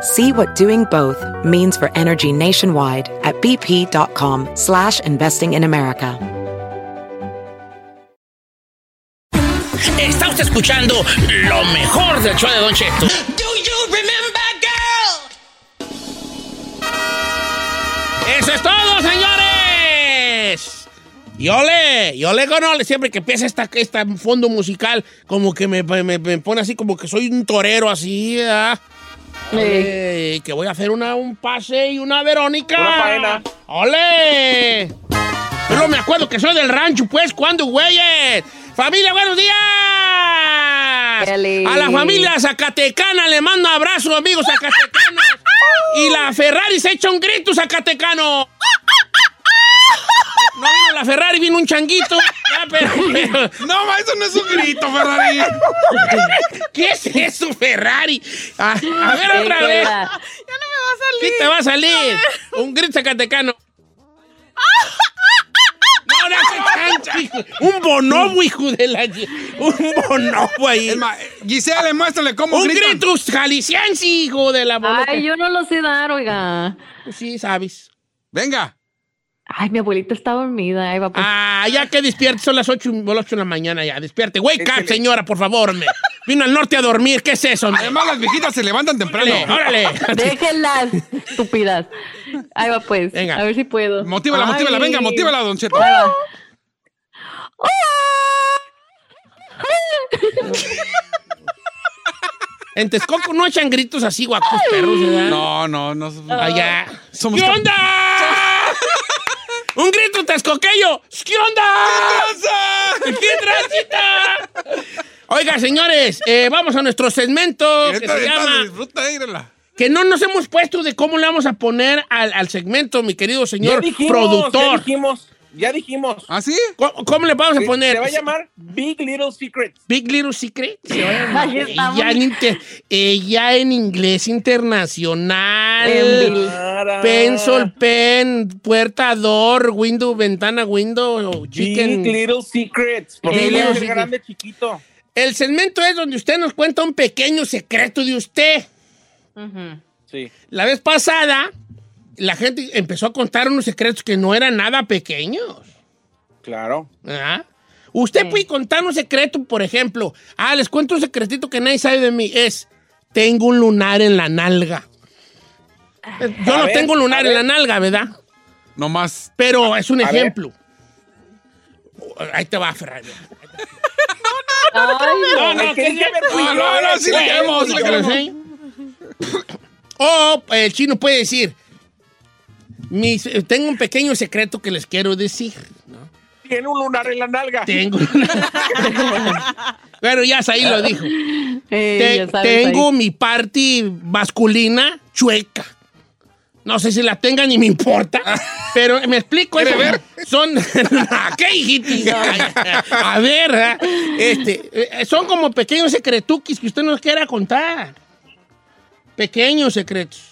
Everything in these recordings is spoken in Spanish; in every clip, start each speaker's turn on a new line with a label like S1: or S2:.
S1: See what doing both means for energy nationwide at bp.com slash investing in America.
S2: Está usted escuchando lo mejor del show de Don Cheto. Do you remember, girl? Eso es todo, señores. Yo le, yo le conozco siempre que empieza esta, esta fondo musical, como que me, me- me pone así, como que soy un torero así, ¿verdad? Ole, que voy a hacer una, un pase y una Verónica.
S3: Una faena.
S2: ¡Ole! Pero me acuerdo que soy del rancho, pues, ¿cuándo, güeyes? ¡Familia, buenos días!
S4: Dale.
S2: A la familia Zacatecana le mando abrazo, amigos zacatecanos. y la Ferrari se echa un grito, Zacatecano. No vino la Ferrari, vino un changuito. Ya, pero- pero-
S5: No, ma, eso no es un grito, Ferrari.
S2: ¿Qué es eso, Ferrari? A, a ver
S4: ¿Qué
S2: otra vez.
S4: queda?
S2: ¿Qué te va a salir? Un grito zacatecano. No, no, ese chancho, hijo. Un bonobo, hijo de la... Un bonobo ahí.
S5: Es más, Giselle, muéstrale cómo
S2: Un
S5: gritan.
S2: grito jalisciense, hijo de la bolota.
S4: Ay, yo no lo sé dar, oiga.
S2: Sí, sabes.
S5: Venga.
S4: Ay, mi abuelita está dormida. Ahí va, pues.
S2: Ah, ya que despierte, son las 8, las 8 de la mañana ya. Despierte. Wake up, señora, por favor. Me. Vino al norte a dormir. ¿Qué es eso?
S5: Además, las viejitas se levantan temprano.
S2: Órale, órale.
S4: Déjenlas, estúpidas. Ahí va, pues.
S2: Venga.
S4: A ver si puedo.
S5: Motívala,
S4: Ay.
S5: motívala. Venga, motívala, Don Cheto.
S4: Ahí va.
S2: En Texcoco no echan gritos así, guapos perros, ¿verdad?
S5: No, no, no.
S2: Allá.
S5: Somos
S2: ¿Qué onda? Un grito texcoqueño. ¿Qué onda? ¿Qué transita? Oiga, señores, eh, vamos a nuestro segmento que se llama...
S5: Disfruta.
S2: Que no nos hemos puesto de cómo le vamos a poner al, al segmento, mi querido señor
S3: ya dijimos,
S2: productor.
S3: Ya dijimos, ya dijimos.
S5: ¿Ah, sí?
S2: ¿Cómo, cómo le vamos a poner?
S3: Se va a llamar Big Little Secrets.
S2: Big Little Secret. Se va a llamar.
S4: Ahí estamos.
S2: Ella en, inter- ella en inglés internacional. Pencil, pen, puerta, door, window, ventana, window,
S3: Big
S2: chicken.
S3: Little Secrets. Porque
S2: Big Little Secret.
S3: grande, chiquito.
S2: El segmento es donde usted nos cuenta un pequeño secreto de usted.
S3: Sí.
S2: La vez pasada, la gente empezó a contar unos secretos que no eran nada pequeños.
S3: Claro.
S2: ¿verdad? Usted puede contar un secreto, por ejemplo. Ah, les cuento un secretito que nadie sabe de mí. Es, tengo un lunar en la nalga. Yo
S3: A
S2: no
S3: ver,
S2: tengo un lunar en la nalga, ¿verdad?
S5: No más.
S2: Pero es un
S3: A ver.
S2: ejemplo. Ahí te va, Ferrari. No, no,
S3: El que
S2: ¿qué
S3: dice
S2: es?
S3: fui
S5: No, no, no, sí
S3: que
S5: le
S3: dice
S5: queremos,
S3: fui
S5: sí le
S3: yo.
S2: ¿Te lo
S5: queremos.
S2: sé? Mis- tengo un pequeño secreto que les quiero decir. ¿no?
S3: Tiene un lunar en la nalga.
S2: Tengo. bueno, ya ahí lo dijo. Te-
S4: ya sabes,
S2: tengo
S4: ahí.
S2: mi parte masculina chueca. No sé si la tenga ni me importa. Pero me explico.
S5: ¿Quiere
S2: eso.
S5: ver?
S2: Son. ¿Qué, hijito? A ver, este, eh, son como pequeños secretuquis que usted nos quiera contar. Pequeños secretos.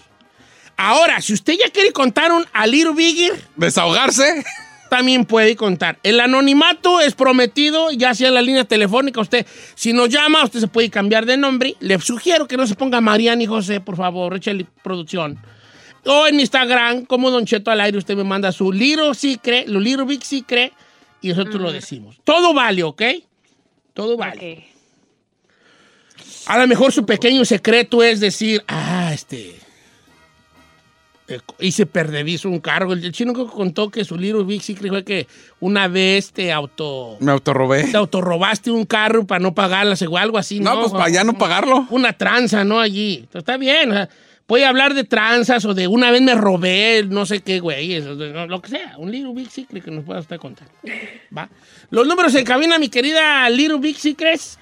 S2: Ahora, si usted ya quiere contar un a little bigger,
S5: Desahogarse.
S2: también puede contar. El anonimato es prometido, ya sea en la línea telefónica. Usted, si nos llama, usted se puede cambiar de nombre. Le sugiero que no se ponga Mariana y José, por favor, échale producción. O en Instagram, como Don Cheto al aire, usted me manda su Little Secret, lo Little Big Secret, y nosotros lo decimos. Todo vale, ¿ok? Todo vale.
S4: Ok.
S2: A lo mejor su pequeño secreto es decir, ah, este. Eh, hice perdedizo un cargo. El, chino que contó que su Little Big Secret fue que una vez te auto...
S5: Me autorrobé.
S2: Te autorrobaste un carro para no pagarlas o algo así, ¿no?
S5: No, pues para ya no pagarlo.
S2: Una tranza, ¿no? Allí. Entonces, Está bien. o sea, Puede hablar de tranzas o de una vez me robé, no sé qué, güey. eso, lo que sea. Un Little Big Secret que nos pueda usted contar. ¿Va? Los números en cabina, mi querida Little Big Secrets.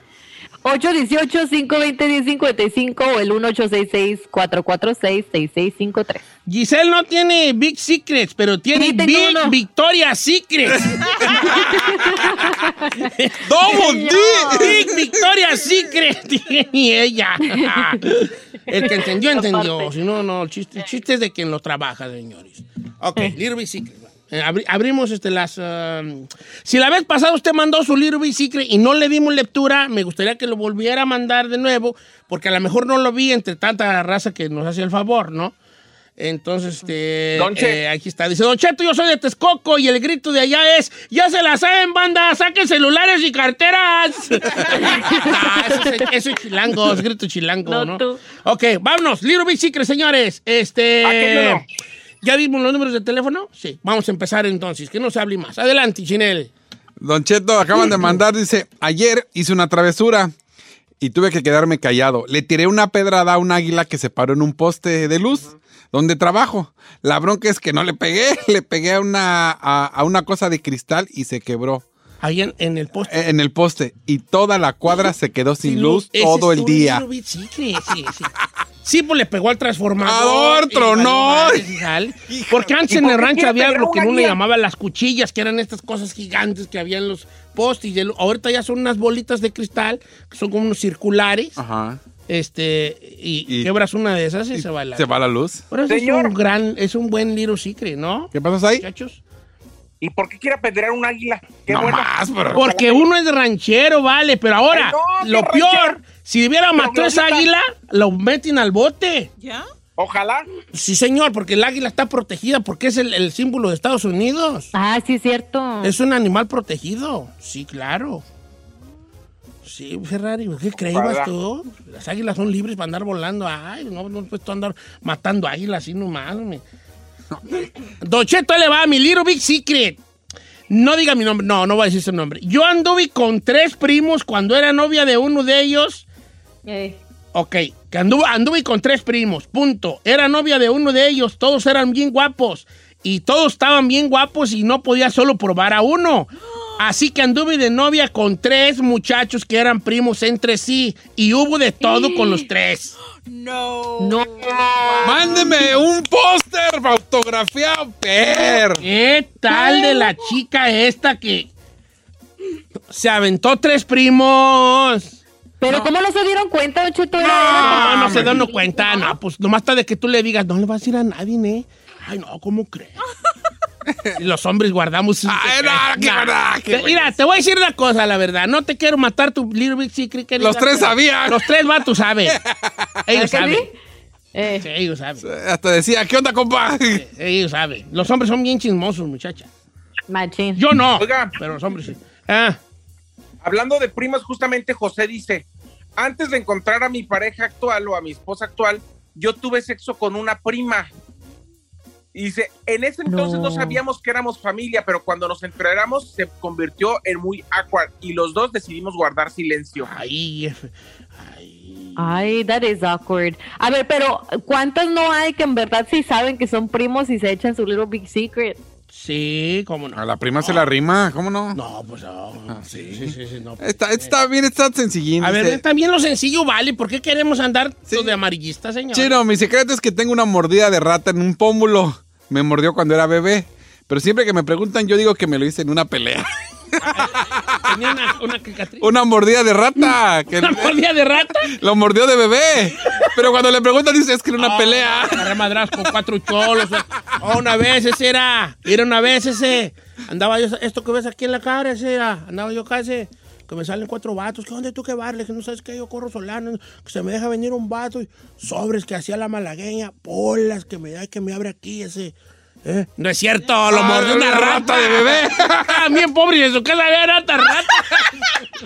S4: 818-520-1055 o el 1866-446-6653.
S2: Giselle no tiene Big Secrets, pero tiene
S4: Sí,
S2: Big
S4: uno.
S2: Victoria Secrets.
S5: ¡Double D!
S2: Big Victoria Secret tiene ella. El que entendió, entendió. Si no, no. El chiste, el chiste es de quien lo trabaja, señores. Ok, Little Big Secret. Eh, abri- abrimos este, las... um, si la vez pasada usted mandó su Little Big Secret y no le dimos lectura, me gustaría que lo volviera a mandar de nuevo, porque a lo mejor no lo vi entre tanta raza que nos hace el favor, ¿no? Entonces, este,
S3: Don Che.
S2: eh, aquí está. Dice, Don Cheto, yo soy de Texcoco y el grito de allá es, ya se la saben, banda, saquen celulares y carteras. Ah, eso, es, eso es chilango, es grito chilango, ¿no?
S4: No tú.
S2: Ok, vámonos, Little Big Secret, señores. Este. ¿Ya vimos los números de teléfono? Sí, vamos a empezar entonces, que no se hable más. Adelante, Chinel.
S5: Don Cheto, acaban de mandar, dice, ayer hice una travesura y tuve que quedarme callado. Le tiré una pedrada a un águila que se paró en un poste de luz donde trabajo. La bronca es que no le pegué, le pegué a una, a, a una cosa de cristal y se quebró
S2: Ahí en, en el post.
S5: eh, en el poste y toda la cuadra se quedó sin luz todo el día.
S2: Sí, sí. Sí, pues le pegó al transformador.
S5: Tronó.
S2: sal. Porque antes
S3: ¿Y
S2: en el rancho había lo que uno le llamaba las cuchillas, que eran estas cosas gigantes que había en los postes. Y el- ahorita ya son unas bolitas de cristal, que son como unos circulares.
S5: Ajá.
S2: Este, y,
S5: Y-
S2: quebras una de esas y,
S5: Y
S2: se va la.
S5: se va la luz.
S2: Pero eso es
S3: Señor.
S2: un gran, es un buen little secret, ¿no?
S5: ¿Qué pasó ahí?
S2: Muchachos.
S3: ¿Y por qué quiere apedrear un águila? Qué
S5: No
S3: bueno.
S5: más, pero-
S2: Porque uno es ranchero, vale, pero ahora,
S3: Ay, no,
S2: lo peor,
S3: ranchero.
S2: si hubiera matado esa
S3: ahorita-
S2: águila, lo meten al bote.
S3: Ojalá.
S2: Sí, señor, porque el águila está protegida, porque es el, el símbolo de Estados Unidos.
S4: Ah, sí, es cierto.
S2: Es un animal protegido. Sí, claro. Sí, Ferrari, ¿qué creías tú? Las águilas son libres para andar volando. Ay, no, no puedes tú andar matando águilas así nomás. hombre. Don Cheto, le va mi Little Big Secret. No diga mi nombre, no, no voy a decir su nombre. Yo anduve con tres primos cuando era novia de uno de ellos.
S4: Eh,
S2: Ok, que anduve, anduve con tres primos, punto. Era novia de uno de ellos, todos eran bien guapos. Y todos estaban bien guapos y no podía solo probar a uno. Así que anduve de novia con tres muchachos que eran primos entre sí. Y hubo de todo con los tres.
S4: no.
S5: Mándeme un póster autografiado, per.
S2: ¿Qué tal de la chica esta que se aventó tres primos?
S4: Pero ¿cómo no se dieron cuenta, Don
S2: No, no se dan cuenta, no, pues nomás está de que tú le digas, no le vas a decir a nadie, ¿eh? Ay, no, ¿cómo crees? Y los hombres guardamos. sus
S5: Ay, no,
S2: secretos.
S5: qué
S2: Nah.
S5: verdad, qué
S2: Te- Mira, te voy a decir una cosa, la verdad. No te quiero matar tu Little Big Secret. querida,
S5: Los tres sabían.
S2: Los tres vatos saben. Ellos
S4: ¿Ah, que
S2: saben.
S4: sí? Eh,
S2: Sí, ellos saben.
S5: Hasta decía, ¿qué onda, compa?
S2: Ellos saben. Los hombres son bien chismosos, muchacha.
S4: machín.
S2: Yo no.
S3: Oiga.
S2: Pero los hombres sí. Ah,
S3: Hablando de primas, justamente José dice, antes de encontrar a mi pareja actual o a mi esposa actual, yo tuve sexo con una prima. Y dice, en ese entonces no.
S4: No.
S3: sabíamos que éramos familia, pero cuando nos enteramos se convirtió en muy awkward y los dos decidimos guardar silencio.
S2: F- Ay.
S4: Ay, that is awkward. A ver, pero ¿cuántas no hay que en verdad sí saben que son primos y se echan su little big secret?
S2: Sí, cómo no.
S5: A la prima se la rima, ¿cómo no?
S2: No, pues no. sí, sí, sí, sí, no.
S5: Está, está bien, está sencillín.
S2: A ver, también lo sencillo vale. ¿Por qué queremos andar
S5: Sí.
S2: de amarillista, señor?
S5: Chino, mi secreto es que tengo una mordida de rata en un pómulo. Me mordió cuando era bebé. Pero siempre que me preguntan, yo digo que me lo hice en una pelea.
S2: Tenía una, una cicatriz.
S5: Una mordida de rata. Que
S2: ¿Una mordida de rata?
S5: lo mordió de bebé. Pero cuando le preguntan, dice, es que era una pelea.
S2: Agarré madras con cuatro cholos. Oh, una vez ese era. Era una vez ese. Andaba yo, esto que ves aquí en la cara, ese era. Andaba yo ese. Que me salen cuatro vatos. ¿Qué onda tú que barle? Que no sabes que yo corro solano. Que se me deja venir un vato. Y sobres que hacía la malagueña. Bolas que me da y que me abre aquí ese. ¿Eh? No es cierto, lo mordió una rata.
S5: rata de bebé.
S2: También pobre y en su casa había rata, rata.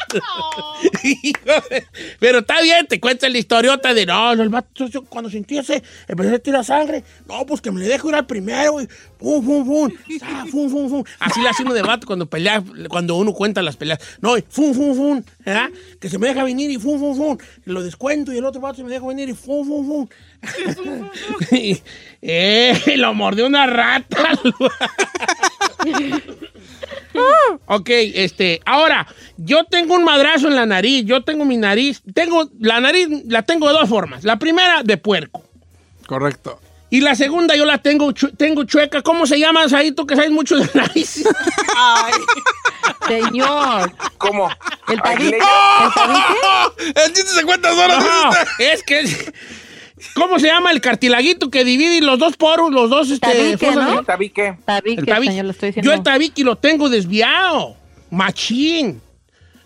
S2: Pero está bien, te cuenta la historiota de no, el vato cuando sentí ese, empecé a tirar sangre. No, pues que me le dejo ir al primero. Y pum, pum, pum. Ah, fum, fum, fum. Así le hace uno de vato cuando pelea, cuando uno cuenta las peleas. No, y fum, fum, fum. ¿verdad? Que se me deja venir y fum, fum, fum. Lo descuento y el otro vato se me deja venir y fum, fum, fum. Y, eh, lo mordió una rata. ok, este, ahora, yo tengo un madrazo en la nariz, yo tengo mi nariz, tengo, la nariz la tengo de dos formas. La primera, de puerco.
S5: Correcto.
S2: Y la segunda, yo la tengo, chu- tengo chueca. ¿Cómo se llama, ahí tú que sabes mucho de nariz?
S4: Señor.
S3: ¿Cómo?
S4: ¿El tabique? ¿El tabique?
S5: El chiste se cuenta solo.
S2: No, es que... ¿Cómo se llama el cartilaguito que divide los dos poros, los dos, este...
S4: Tabique,
S2: fosas
S4: ¿no?
S2: de-
S3: Tabique.
S4: Tabique,
S2: El tabique.
S4: señor, lo estoy diciendo.
S2: Yo el tabique lo tengo desviado. Machín.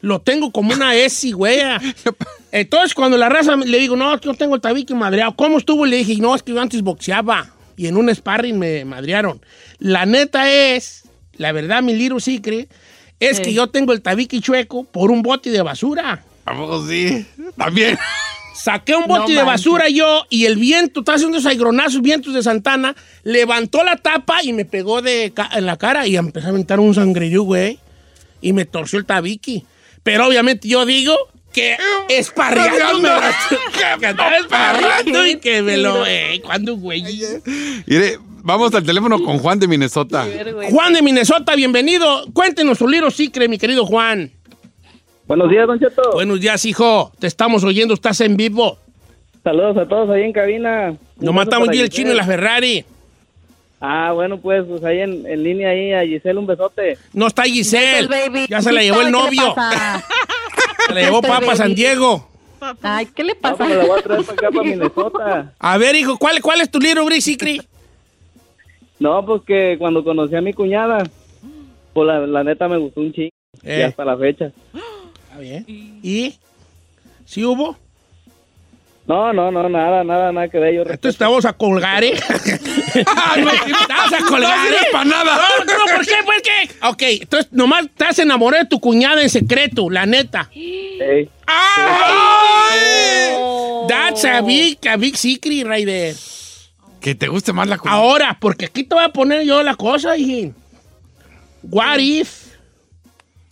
S2: Lo tengo como una S, güey. Entonces, cuando la raza le digo, no, es que yo tengo el tabique madreado. ¿Cómo estuvo? Le dije, no, es que yo antes boxeaba. Y en un sparring me madrearon. La neta es, la verdad, mi little secret, es
S4: Sí.
S2: que yo tengo el tabique chueco por un bote de basura.
S5: ¿A poco sí? También.
S2: Saqué un bote
S4: No
S2: de basura yo y el viento, está haciendo esos aigronazos, vientos de Santana, levantó la tapa y me pegó de ca- en la cara y empezó a aventar un sangrerío, güey. Y me torció el tabique. Pero obviamente yo digo que esparreando me que y que me lo... Eh, ¿Cuándo, güey?
S5: Mire, vamos al teléfono con Juan de Minnesota.
S2: Juan de Minnesota, bienvenido. Cuéntenos su libro secret, mi querido Juan.
S6: Buenos días, Don Cheto.
S2: Buenos días, hijo. Te estamos oyendo, estás en vivo.
S6: Saludos a todos ahí en cabina.
S2: Nos matamos bien el chino y la Ferrari.
S6: Ah, bueno, pues, pues ahí en, en línea ahí a Giselle un besote.
S2: No está Giselle.
S4: Baby.
S2: Ya se la llevó el
S4: ¿Qué le
S2: novio.
S4: pasa?
S2: Se la llevó Papa. San Diego.
S4: Ay, ¿qué le pasa?
S6: pues me la voy a traer para acá, para Minnesota.
S2: A ver, hijo, ¿cuál, cuál es tu libro, Brisicri?
S6: No, pues que cuando conocí a mi cuñada, pues la, la neta me gustó un chingo. Y
S2: Eh.
S6: hasta la fecha.
S2: Bien. ¿Y? ¿Sí hubo?
S6: No, no, no, nada, nada, nada que ver. Yo
S2: Entonces te vamos a colgar, ¿eh? te vamos a colgar,
S5: No
S2: ¿eh?
S5: para nada.
S2: No, no, ¿por qué? ¿Por qué? Ok, entonces nomás te has enamorado de tu cuñada en secreto, la neta.
S6: Ey,
S2: ¡Ay! That's a big, a big secret there.
S5: Que te guste más la comida.
S2: Ahora, porque aquí te voy a poner yo la cosa, hijín. What if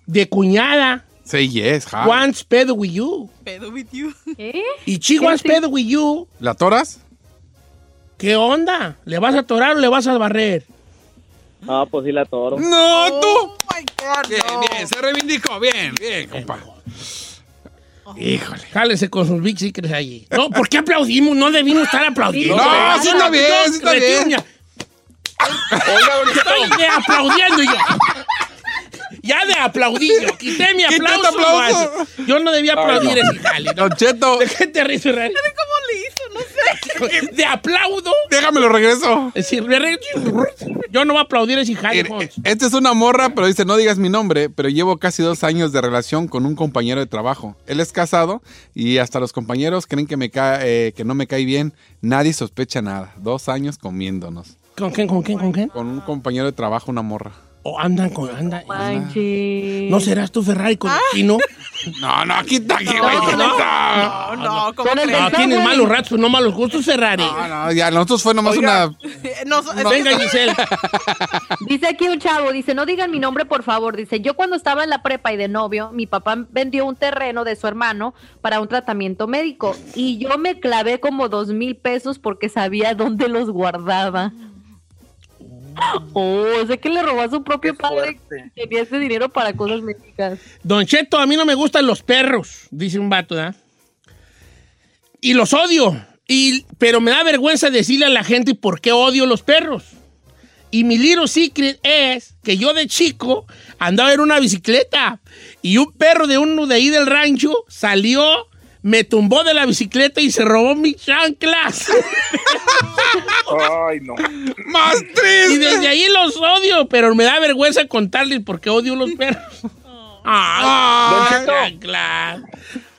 S2: de cuñada
S5: Say yes, hi.
S2: wants pedo with you?
S4: ¿Qué?
S2: Y she wants pedo with you.
S5: ¿La toras?
S2: ¿Qué onda? ¿Le vas a atorar o le vas a barrer?
S6: no, pues sí la toro.
S5: No, tú. Bien, bien, se reivindicó. Bien, bien, compa. Híjole.
S2: Jálese con sus big secrets allí. No, ¿por qué aplaudimos? No debimos estar aplaudiendo.
S5: No, sí está bien, sí está bien.
S3: Oiga.
S2: Estoy de aplaudiendo yo. Ya de aplaudir yo. Quité mi aplauso. Yo no debía aplaudir ese jale. ¿no?
S5: Don Cheto,
S2: ¿De qué te ríes, Ferrari?
S7: ¿Cómo le hizo? No sé.
S2: De aplaudo.
S5: déjame lo regreso.
S2: Es decir, yo no voy a aplaudir ese jale.
S5: Esta es una morra, pero dice, no digas mi nombre, pero llevo casi dos años de relación con un compañero de trabajo. Él es casado y hasta los compañeros creen que, me cae, eh, que no me cae bien. Nadie sospecha nada. Dos años comiéndonos.
S2: ¿Con quién, con quién, con quién?
S5: Con un compañero de trabajo, una morra.
S2: O andan con... Anda,
S4: Manches.
S2: ¿No serás tú, Ferrari, con el chino?
S5: No, no, aquí está, aquí, güey.
S2: no,
S5: No,
S7: No, no, ¿cómo crees?
S2: No, tienes malos ratos, no malos gustos, Ferrari.
S5: no, no, ya, nosotros fue nomás
S3: Oiga.
S5: una...
S7: No, es-
S2: Venga, Giselle.
S4: Dice aquí un chavo, dice, no digan mi nombre, por favor. Dice, yo cuando estaba en la prepa y de novio, mi papá vendió un terreno de su hermano para un tratamiento médico y yo me clavé como dos mil pesos porque sabía dónde los guardaba. Oh, sé que le robó a su propio
S3: Qué
S4: padre que tenía ese dinero para cosas médicas.
S2: Don Cheto, a mí no me gustan los perros, dice un vato, ¿verdad? Y los odio. Y, pero me da vergüenza decirle a la gente por qué odio los perros. Y mi little secret es que yo de chico andaba en una bicicleta y un perro de uno de ahí del rancho salió, me tumbó de la bicicleta y se robó mis chanclas.
S3: Ay, no.
S5: ¡Más
S2: y
S5: triste!
S2: desde ahí los odio, pero me da vergüenza contarles por qué odio los perros. ¡Ah! Chanclas!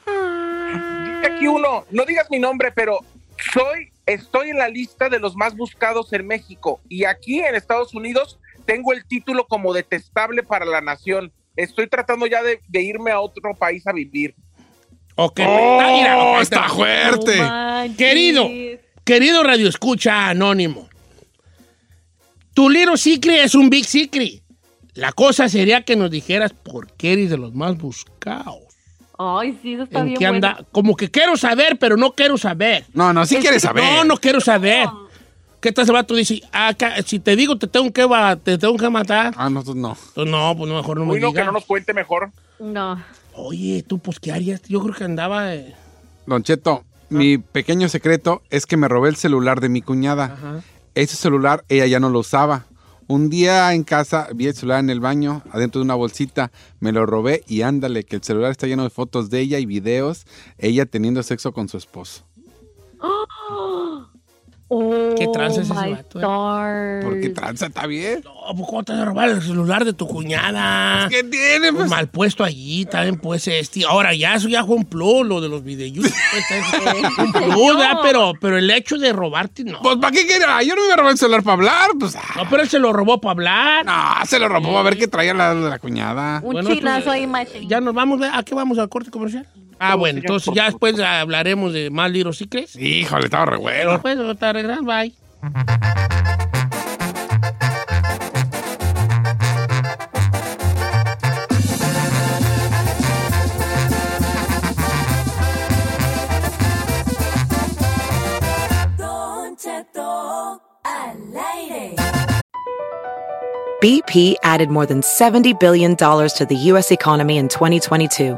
S3: Dice aquí uno, no digas mi nombre, pero soy estoy en la lista de los más buscados en México y aquí en Estados Unidos tengo el título como detestable para la nación. Estoy tratando ya de, de irme a otro país a vivir.
S2: Ok.
S5: ¡Oh,
S2: Ah, mira,
S5: está fuerte!
S4: No.
S2: Querido, querido Radio Escucha Anónimo, tu Little Secret es un Big Secret. La cosa sería que nos dijeras por qué eres de los más buscados.
S4: Ay, sí, eso está
S2: ¿En
S4: bien
S2: qué
S4: bueno.
S2: anda? Como que quiero saber, pero no quiero saber.
S5: No, no, sí
S4: Es
S5: quieres
S4: que
S5: saber.
S2: No, no quiero saber. ¿Qué tal ese vato dice? Ah, ca- si te digo te tengo que, va- te tengo que matar.
S5: Ah, no, tú no.
S2: Pues no, pues no, mejor no me
S3: Uy, no, que no nos cuente mejor.
S4: No.
S2: Oye, tú, pues, ¿qué harías? Yo creo que andaba... eh,
S5: Don Cheto, mi pequeño secreto es que me robé el celular de mi cuñada. Ese celular ella ya no lo usaba. Un día en casa vi el celular en el baño, adentro de una bolsita, me lo robé y ándale, que el celular está lleno de fotos de ella y videos, ella teniendo sexo con su esposo.
S4: Oh,
S2: ¿Qué tranza es ese vato, eh?
S5: ¿Por qué tranza? ¿Está bien?
S2: No, pues, ¿cómo te vas a robar el celular de tu cuñada?
S5: ¿Qué tiene?
S2: Pues
S5: Pues,
S2: mal puesto allí, también pues este. Ahora ya eso ya fue un plus, lo de los videos. un plus, ¿verdad? pero, pero el hecho de robarte, no.
S5: pues, ¿para qué quiere? Ah, Yo no me iba a robar el celular para hablar. Pues, ah,
S2: No, pero él se lo robó para hablar.
S5: no, se lo robó a ver qué traía la, la cuñada.
S4: Un
S2: Bueno,
S4: chinazo ahí,
S2: eh,
S4: macho.
S2: Ya nos vamos, ¿a qué vamos al corte comercial? Ah, bueno, entonces ya después hablaremos de más Little Secrets.
S5: Híjole, estaba re bueno.
S2: Después, ahorita regresamos, bye.
S1: BP added more than $70 billion to the U.S. economy in 2022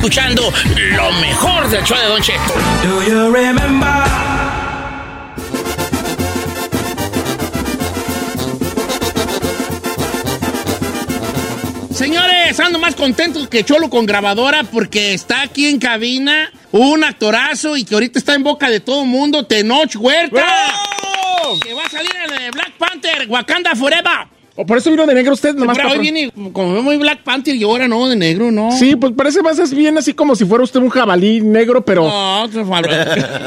S2: escuchando lo mejor del show de Don Cheto. Señores, ando más contento que Cholo con grabadora porque está aquí en cabina un actorazo y que ahorita está en boca de todo el mundo, Tenoch Huerta. Que va a salir en el Black Panther, Wakanda Forever.
S8: ¿O por eso vino de negro usted? Nomás
S2: Pero hoy viene como muy Black Panther y ahora no, de negro, ¿no?
S8: Sí, pues parece más es bien así como si fuera usted un jabalí negro, pero...
S2: No.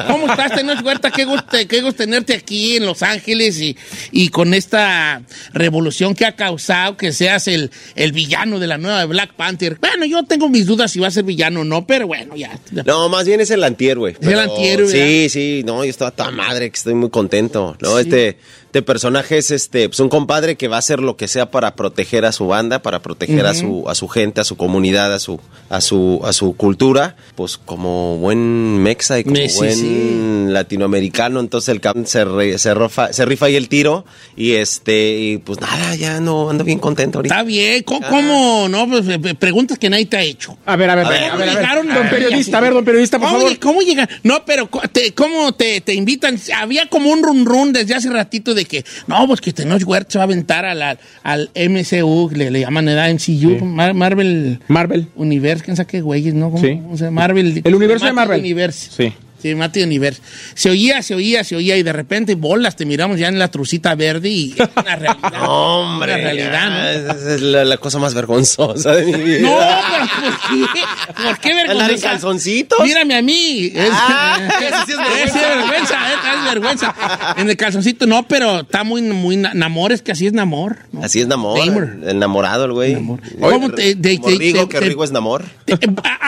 S2: ¿Cómo estás, Tenoch Huerta? Qué gusto, qué gusto tenerte aquí en Los Ángeles y, y con esta revolución que ha causado que seas el, el villano de la nueva Black Panther. Bueno, yo tengo mis dudas si va a ser villano o no, pero bueno, ya.
S9: No, más bien es el antier, güey.
S2: Es el antier.
S9: Sí, sí, no, yo estaba tan madre que estoy muy contento. No, este, este personaje es este, pues un compadre que va a hacer lo que sea para proteger a su banda, para proteger a su, a su gente, a su comunidad, a su, a su, a su cultura, pues como buen mexa y como
S2: Sí,
S9: buen
S2: sí.
S9: latinoamericano, entonces el cabrón se, re- se, rofa- se rifa ahí el tiro y este, y pues nada, ya no, ando bien contento ahorita.
S2: Está bien, ¿cómo? cómo? No, pues, eh, eh, preguntas que nadie te ha hecho.
S8: A ver, a ver,
S9: A ver,
S8: a
S2: ¿Cómo
S8: ver, a ver.
S2: llegaron
S8: Don periodista, a ver, don periodista, por
S2: ¿Cómo,
S8: favor.
S2: ¿Cómo llegan? No, pero te- ¿cómo te, te invitan? Había como un run run desde hace ratito de que, no, pues que Tenoch Huerta se va a aventar a la- al MCU, le, le llaman edad MCU, Mar- Marvel
S8: Marvel.
S2: Universe, quién sabe qué güeyes, ¿no? ¿Cómo-
S8: Sí.
S2: cómo se? Marvel.
S8: El universo de Marvel.
S2: Universe.
S8: Sí.
S2: Sí, Mate. Se oía, se oía, se oía y de repente bolas, te miramos ya en la trucita verde y es una realidad.
S9: No, hombre.
S2: Una realidad, ¿no?
S9: Esa es la, la cosa más vergonzosa de mi vida.
S2: No, pero ¿por qué? ¿Por qué
S9: ¿Andar en
S2: vergüenza?
S9: calzoncitos?
S2: Mírame a mí. Es,
S9: Ah,
S2: es-
S9: ese sí es vergüenza.
S2: es vergüenza, eh, es vergüenza. En el calzoncito no, pero está muy, muy na- namor, es que así es namor. ¿no?
S9: Así es Namor.
S2: Gamer.
S9: El enamorado, el güey.
S2: ¿Cómo te- de- te-
S9: Rigo,
S2: te-
S9: que
S2: te-
S9: Rigo es Namor.
S2: Te- eh,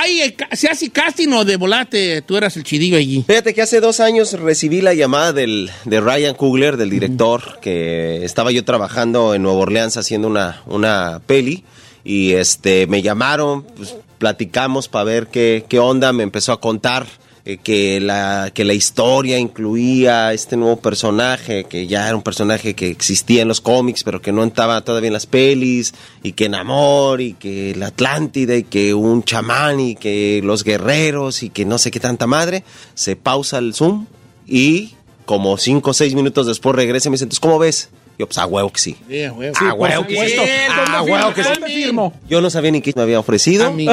S2: eh, ¿Se hace casting o de volate? Tú eras el chidillo
S9: Fíjate que hace dos años recibí la llamada del, de Ryan Coogler, del director, que estaba yo trabajando en Nueva Orleans haciendo una, una peli. Y este me llamaron, pues, platicamos para ver qué, qué onda. Me empezó a contar eh, que, la, que la historia incluía este nuevo personaje, que ya era un personaje que existía en los cómics, pero que no estaba todavía en las pelis, y que Namor, y que la Atlántida, y que un chamán, y que los guerreros, y que no sé qué tanta madre. Se pausa el Zoom y como cinco o seis minutos después regresa y me dice, entonces, ¿cómo ves? Yo, pues, a huevo que sí.
S2: Sí, güey.
S9: Ah, huevo que sí. Ah, huevo que sí. Yo no sabía ni qué me había ofrecido.
S2: A mí.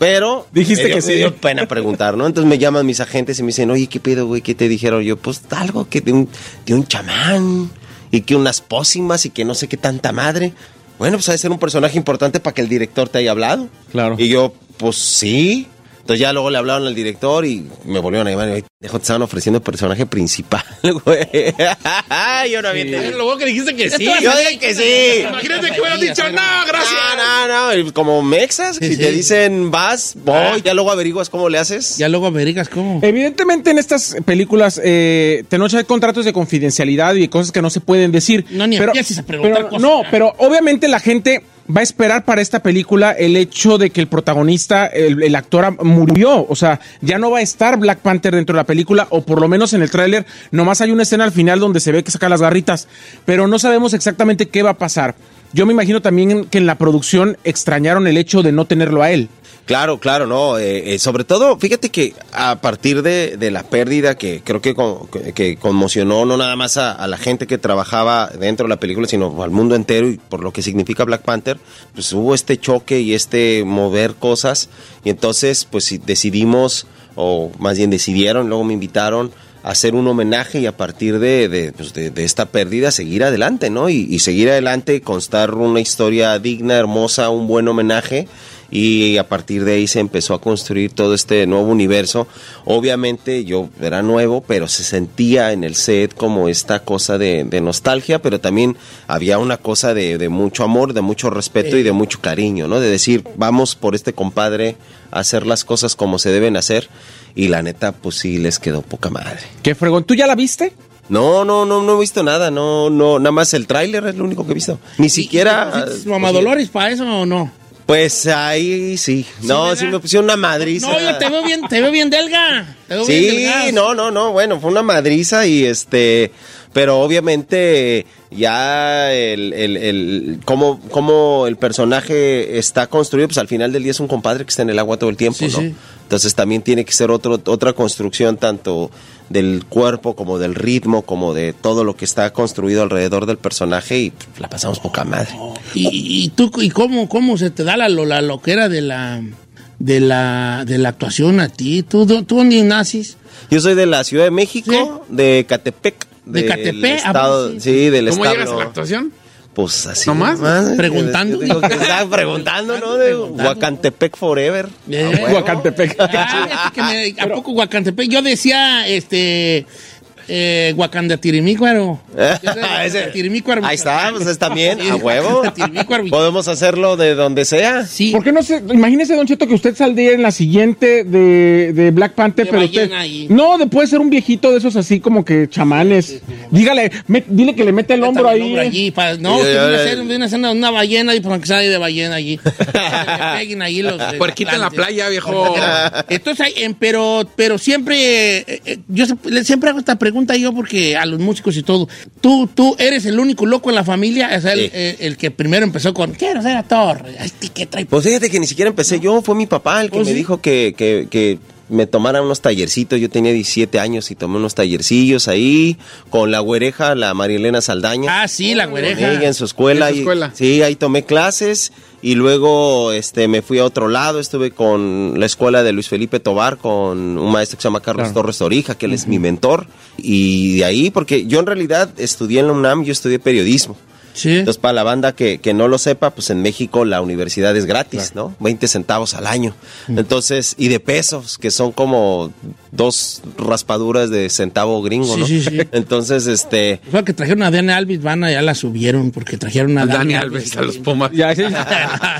S9: Pero
S8: Dijiste
S9: dio-
S8: que sí.
S9: Me dio pena preguntar, ¿no? Entonces me llaman mis agentes y me dicen, oye, ¿qué pedo, güey? ¿Qué te dijeron? Yo, pues algo que de un, de un chamán y que unas pócimas y que no sé qué tanta madre. Bueno, pues ha de ser un personaje importante para que el director te haya hablado.
S8: Claro.
S9: Y yo, pues sí. Entonces ya luego le hablaron al director y me volvieron a llamar y "Dejo, te estaban ofreciendo el personaje principal, güey. yo no había entendido.
S2: Luego que dijiste que sí.
S9: Yo dije que sí.
S2: Imagínate que hubieras dicho, no, gracias.
S9: No, no, no. y Como mexas, si te dicen vas, voy, ya luego averiguas cómo le haces.
S2: Ya luego averiguas cómo.
S8: Evidentemente en estas películas eh, tenemos hay contratos de confidencialidad y cosas que no se pueden decir.
S2: No, ni
S8: pero,
S2: a preguntar
S8: pero-
S2: cosas.
S8: No, pero obviamente la gente va a esperar para esta película el hecho de que el protagonista, el, el actor murió. O sea, ya no va a estar Black Panther dentro de la película, o por lo menos en el tráiler, nomás hay una escena al final donde se ve que saca las garritas, pero no sabemos exactamente qué va a pasar. Yo me imagino también que en la producción extrañaron el hecho de no tenerlo a él.
S9: Claro, claro, no. eh, eh, sobre todo, fíjate que a partir de, de la pérdida que creo que, con- que- conmocionó no nada más a, a la gente que trabajaba dentro de la película, sino al mundo entero y por lo que significa Black Panther, pues hubo este choque y este mover cosas. Y entonces, pues decidimos, o más bien decidieron, luego me invitaron hacer un homenaje y a partir de, pues, de- de esta pérdida seguir adelante, ¿no? Y, y seguir adelante, constar una historia digna, hermosa, un buen homenaje y a partir de ahí se empezó a construir todo este nuevo universo. Obviamente yo era nuevo, pero se sentía en el set como esta cosa de, nostalgia, pero también había una cosa de mucho amor, de mucho respeto y de mucho cariño, ¿no? De decir, vamos por este compadre a hacer las cosas como se deben hacer y la neta, pues sí, les quedó poca madre.
S8: ¿Qué fregón? ¿Tú ya la viste?
S9: No, no, no, no he visto nada, no, no, nada más el tráiler es lo único que he visto. Ni siquiera...
S2: ¿Sí, Mamá Dolores para eso o no?
S9: Pues ahí sí. No, sí me pusieron una madriza.
S2: No, yo te veo bien, te veo bien delga. Te veo
S9: Sí, no, no, no, bueno, fue una madriza y este, pero obviamente ya el, el, el cómo, cómo el personaje está construido, pues al final del día es un compadre que está en el agua todo el tiempo,
S2: Sí,
S9: ¿no?
S2: sí.
S9: Entonces también tiene que ser otro, otra construcción tanto del cuerpo como del ritmo, como de todo lo que está construido alrededor del personaje y la pasamos poca madre.
S2: ¿Y, y tú, y cómo, cómo se te da la, la loquera de la, de la, de la actuación a ti? ¿Tú, tú, tú dónde naces?
S9: Yo soy de la Ciudad de México, de Catepec.
S2: ¿De
S9: del
S2: Catepec? Ah,
S9: Estado, sí. del
S10: ¿Cómo
S9: estado.
S10: llegas a la actuación?
S9: Pues así.
S10: ¿No más?
S2: Preguntando.
S9: Yo digo que estaba preguntando, ¿no? De Huacantepec Forever.
S2: Eh.
S8: Huacantepec.
S2: Ah, fíjate que me- ¿A poco Huacantepec? Yo decía, este, eh, Tirimícuaro.
S9: Ahí está, pues está bien,
S2: Sí,
S9: a huevo. Podemos hacerlo de donde sea.
S2: Sí.
S8: ¿Por qué no se, imagínese, Don Cheto, que usted saldría en la siguiente de, de Black Panther,
S2: De
S8: pero usted,
S2: ballena ahí.
S8: no, de, puede ser un viejito de esos así como que chamanes. Dígale, dile que le mete el hombro ahí.
S2: el hombro allí, pa- no,
S9: ya,
S2: viene a hacer viene a hacer una, una ballena y por que sale de ballena allí. Que peguen ahí los. eh,
S10: Puerquita en la playa, viejo.
S2: Entonces, hay- pero, pero siempre, eh, eh, yo siempre hago esta pregunta yo porque a los músicos y todo. Tú, tú eres el único loco en la familia, o sea, el,
S9: Sí.
S2: eh, el que primero empezó con quiero ser actor. Ay, ¿qué trae?
S9: Pues fíjate que ni siquiera empecé yo, fue mi papá el que
S2: ¿Oh,
S9: me
S2: sí?
S9: dijo que, que, que me tomara unos tallercitos. Yo tenía 17 años y tomé unos tallercillos ahí con la güereja, la Marielena Saldaña.
S2: Ah, sí, la güereja.
S9: ella en su escuela.
S10: En su
S9: y-
S10: escuela.
S9: sí, ahí tomé clases Y luego este, me fui a otro lado, estuve con la escuela de Luis Felipe Tobar, con un maestro que se llama Carlos Torres Torija, que él es mi mentor. Y de ahí, porque yo en realidad estudié en la UNAM, yo estudié periodismo.
S2: Sí.
S9: Entonces, para la banda que, que no lo sepa, pues en México la universidad es gratis, ¿no? 20 centavos al año. Entonces, y de pesos, que son como dos raspaduras de centavo gringo,
S2: Sí,
S9: ¿no?
S2: sí, sí.
S9: Entonces, este,
S2: Fue que trajeron a Dani Alves, van a ya la subieron porque trajeron a
S5: Dani Alves a los Pumas.
S8: Ya, sí.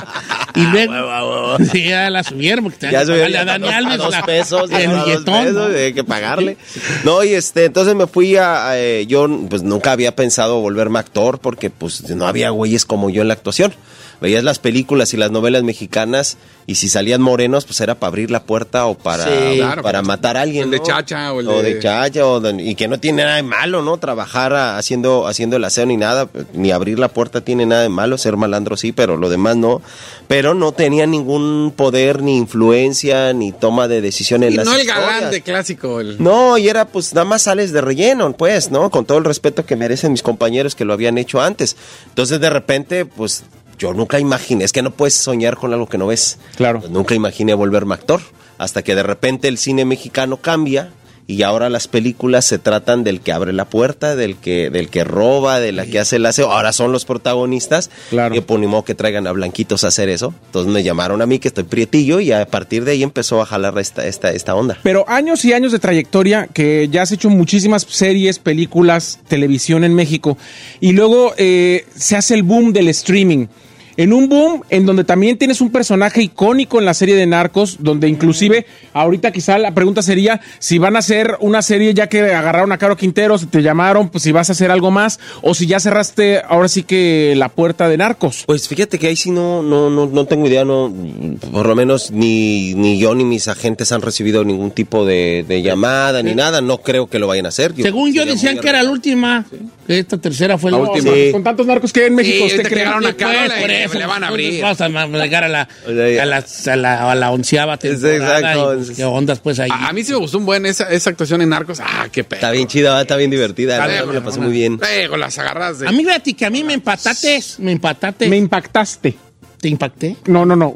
S2: y luego sí, ya la subieron porque
S9: ya subieron
S2: a Dani Alves
S9: dos pesos,
S2: el
S9: dos
S2: billetón.
S9: hay que pagarle. No, y este, entonces me fui a, a, eh, yo pues nunca había pensado volverme actor porque pues no había güeyes como yo en la actuación. Veías las películas y las novelas mexicanas y si salían morenos pues era para abrir la puerta o para,
S2: Sí.
S5: Claro.
S9: para matar a alguien.
S5: El de. Chacha o el
S9: de...
S5: de-
S9: Chacha o de- y que no tiene nada de malo, ¿no? Trabajar a- haciendo, haciendo el aseo ni nada, ni abrir la puerta tiene nada de malo, ser malandro sí, pero lo demás no. Pero no tenía ningún poder, ni influencia, ni toma de decisión en
S5: Y
S9: las
S5: no el galán de clásico. El...
S9: No, y era pues nada más sales de relleno, pues, ¿no? Con todo el respeto que merecen mis compañeros que lo habían hecho antes. Entonces de repente, pues yo nunca imaginé, es que no puedes soñar con algo que no ves.
S8: Claro.
S9: Pues, nunca imaginé volverme actor, hasta que de repente el cine mexicano cambia y ahora las películas se tratan del que abre la puerta, del que del que roba, de la que hace el aseo. Ahora son los protagonistas.
S8: Claro.
S9: Y pues ni modo que traigan a blanquitos a hacer eso. Entonces me llamaron a mí que estoy prietillo y a partir de ahí empezó a jalar esta esta esta onda.
S8: Pero años y años de trayectoria, que ya has hecho muchísimas series, películas, televisión en México, y luego eh, se hace el boom del streaming. En un boom en donde también tienes un personaje icónico en la serie de Narcos, donde inclusive ahorita quizá la pregunta sería si van a hacer una serie ya que agarraron a Caro Quintero, si te llamaron, pues si vas a hacer algo más, o si ya cerraste ahora sí que la puerta de Narcos.
S9: Pues fíjate que ahí sí no, no, no, no tengo idea, no, por lo menos ni, ni yo ni mis agentes han recibido ningún tipo de, de llamada ni nada, no creo que lo vayan a hacer.
S2: Según yo decían que era la última, que esta tercera fue la,
S5: La última.
S9: Sí.
S8: Con tantos narcos que hay en México,
S5: Sí,
S8: ¿usted
S5: llegaron acá,
S2: Pues, eso,
S5: le van a abrir.
S2: Vamos a llegar a la,
S9: O sea,
S2: a la, a la, a la onceava temporada.
S9: exacto.
S2: y, pues, ¿Qué ondas pues ahí?
S5: A, a mí sí me gustó un buen esa, esa actuación en Narcos. Ah, qué pedo.
S9: Está bien chida, está bien divertida,
S2: Está
S9: la
S2: bien,
S9: verdad, me la pasé muy bien.
S5: Luego las agarras de...
S2: A mí, fíjate que a mí me empataste, me empataste.
S8: Me impactaste.
S2: ¿Te impacté?
S8: No, no, no.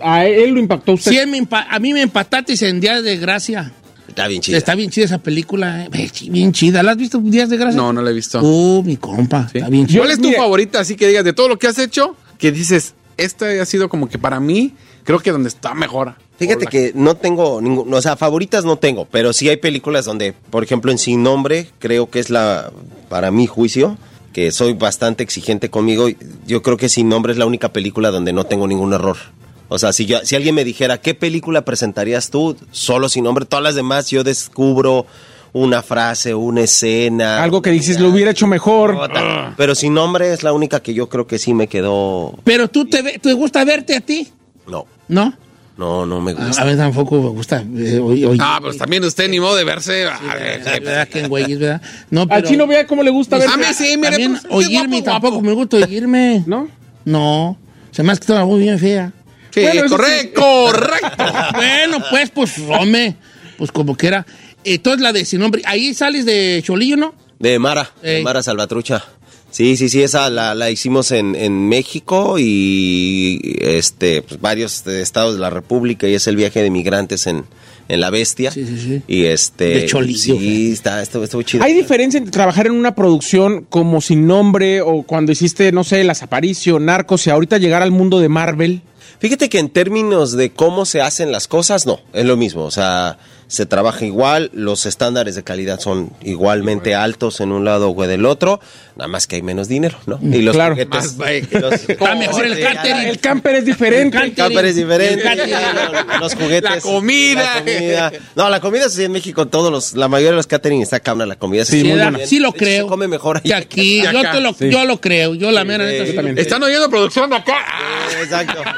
S8: a él lo impactó usted.
S2: Sí, él me empa- a mí me empataste en Días de Gracia.
S9: Está bien chida.
S2: Está bien chida esa película, eh. Bien chida. ¿La has visto Días de Gracia?
S5: No, no la he visto.
S2: Uh, mi compa,
S5: ¿Sí?
S2: está bien chida.
S5: ¿Cuál es tu favorita? Así que digas, de todo lo que has hecho, que dices, esta ha sido como que para mí, creo que donde está mejor.
S9: Fíjate que no tengo ningún, o sea, favoritas no tengo, pero sí hay películas donde, por ejemplo, en Sin Nombre, creo que es la, para mi juicio, que soy bastante exigente conmigo, yo creo que Sin Nombre es la única película donde no tengo ningún error. O sea, si, yo, si alguien me dijera, ¿qué película presentarías tú? Solo Sin Nombre, todas las demás yo descubro una frase, una escena.
S8: Algo que dices, lo hubiera hecho mejor.
S9: Otra. Pero Sin Nombre es la única que yo creo que sí me quedó...
S2: Pero tú te, ve- te gusta verte a ti,
S9: No,
S2: ¿no?
S9: no, no me gusta.
S2: a mí tampoco me gusta. eh, oye, oye,
S5: Ah, pues también usted ni modo de verse. a ver,
S2: ¿verdad? ¿Verdad que en güeyes, verdad? No,
S8: Al
S2: pero...
S8: chino vea cómo le gusta ver.
S5: A mí sí, mire,
S2: También
S5: pues,
S2: oírme
S5: guapo,
S2: tampoco
S5: guapo.
S2: me gusta oírme.
S8: ¿No?
S2: No. Se me hace que está muy bien fea.
S5: Sí,
S8: Bueno,
S5: correcto, correcto.
S2: bueno, pues, pues, hombre. Pues como que era. Entonces la de sin nombre. Ahí sales de Cholillo, ¿no?
S9: De Mara, de. Mara Salvatrucha. Sí, sí, sí, esa la, la hicimos en, en México y este pues, varios estados de la República y es el viaje de migrantes en, en La Bestia.
S2: Sí, sí, sí.
S9: Y este...
S2: De Cholillo,
S9: Sí, está, estuvo, estuvo chido.
S8: ¿Hay diferencia entre trabajar en una producción como Sin Nombre o cuando hiciste, no sé, Las Aparicio, Narcos y ahorita llegar al mundo de Marvel?
S9: Fíjate que en términos de cómo se hacen las cosas, no, es lo mismo. O sea, se trabaja igual, los estándares de calidad son igualmente altos en un lado o del otro, nada más que hay menos dinero, ¿no? Y los
S8: Claro.
S9: juguetes-
S5: Más, güey.
S9: los-
S2: Está mejor el catering.
S8: El camper es diferente.
S2: El
S9: El camper es diferente, los juguetes.
S5: La comida.
S9: la comida. No, la comida sí en México, todos los, la mayoría de los catering está cabra la comida.
S8: Sí,
S2: Sí,
S8: muy
S2: da-
S8: buena.
S2: sí lo creo.
S9: Se come mejor allá
S2: aquí.
S5: que
S2: Yo, te lo,
S8: Sí.
S2: yo lo creo. Yo la mera neta
S8: también.
S5: ¿Están oyendo producción de acá?
S9: Exacto.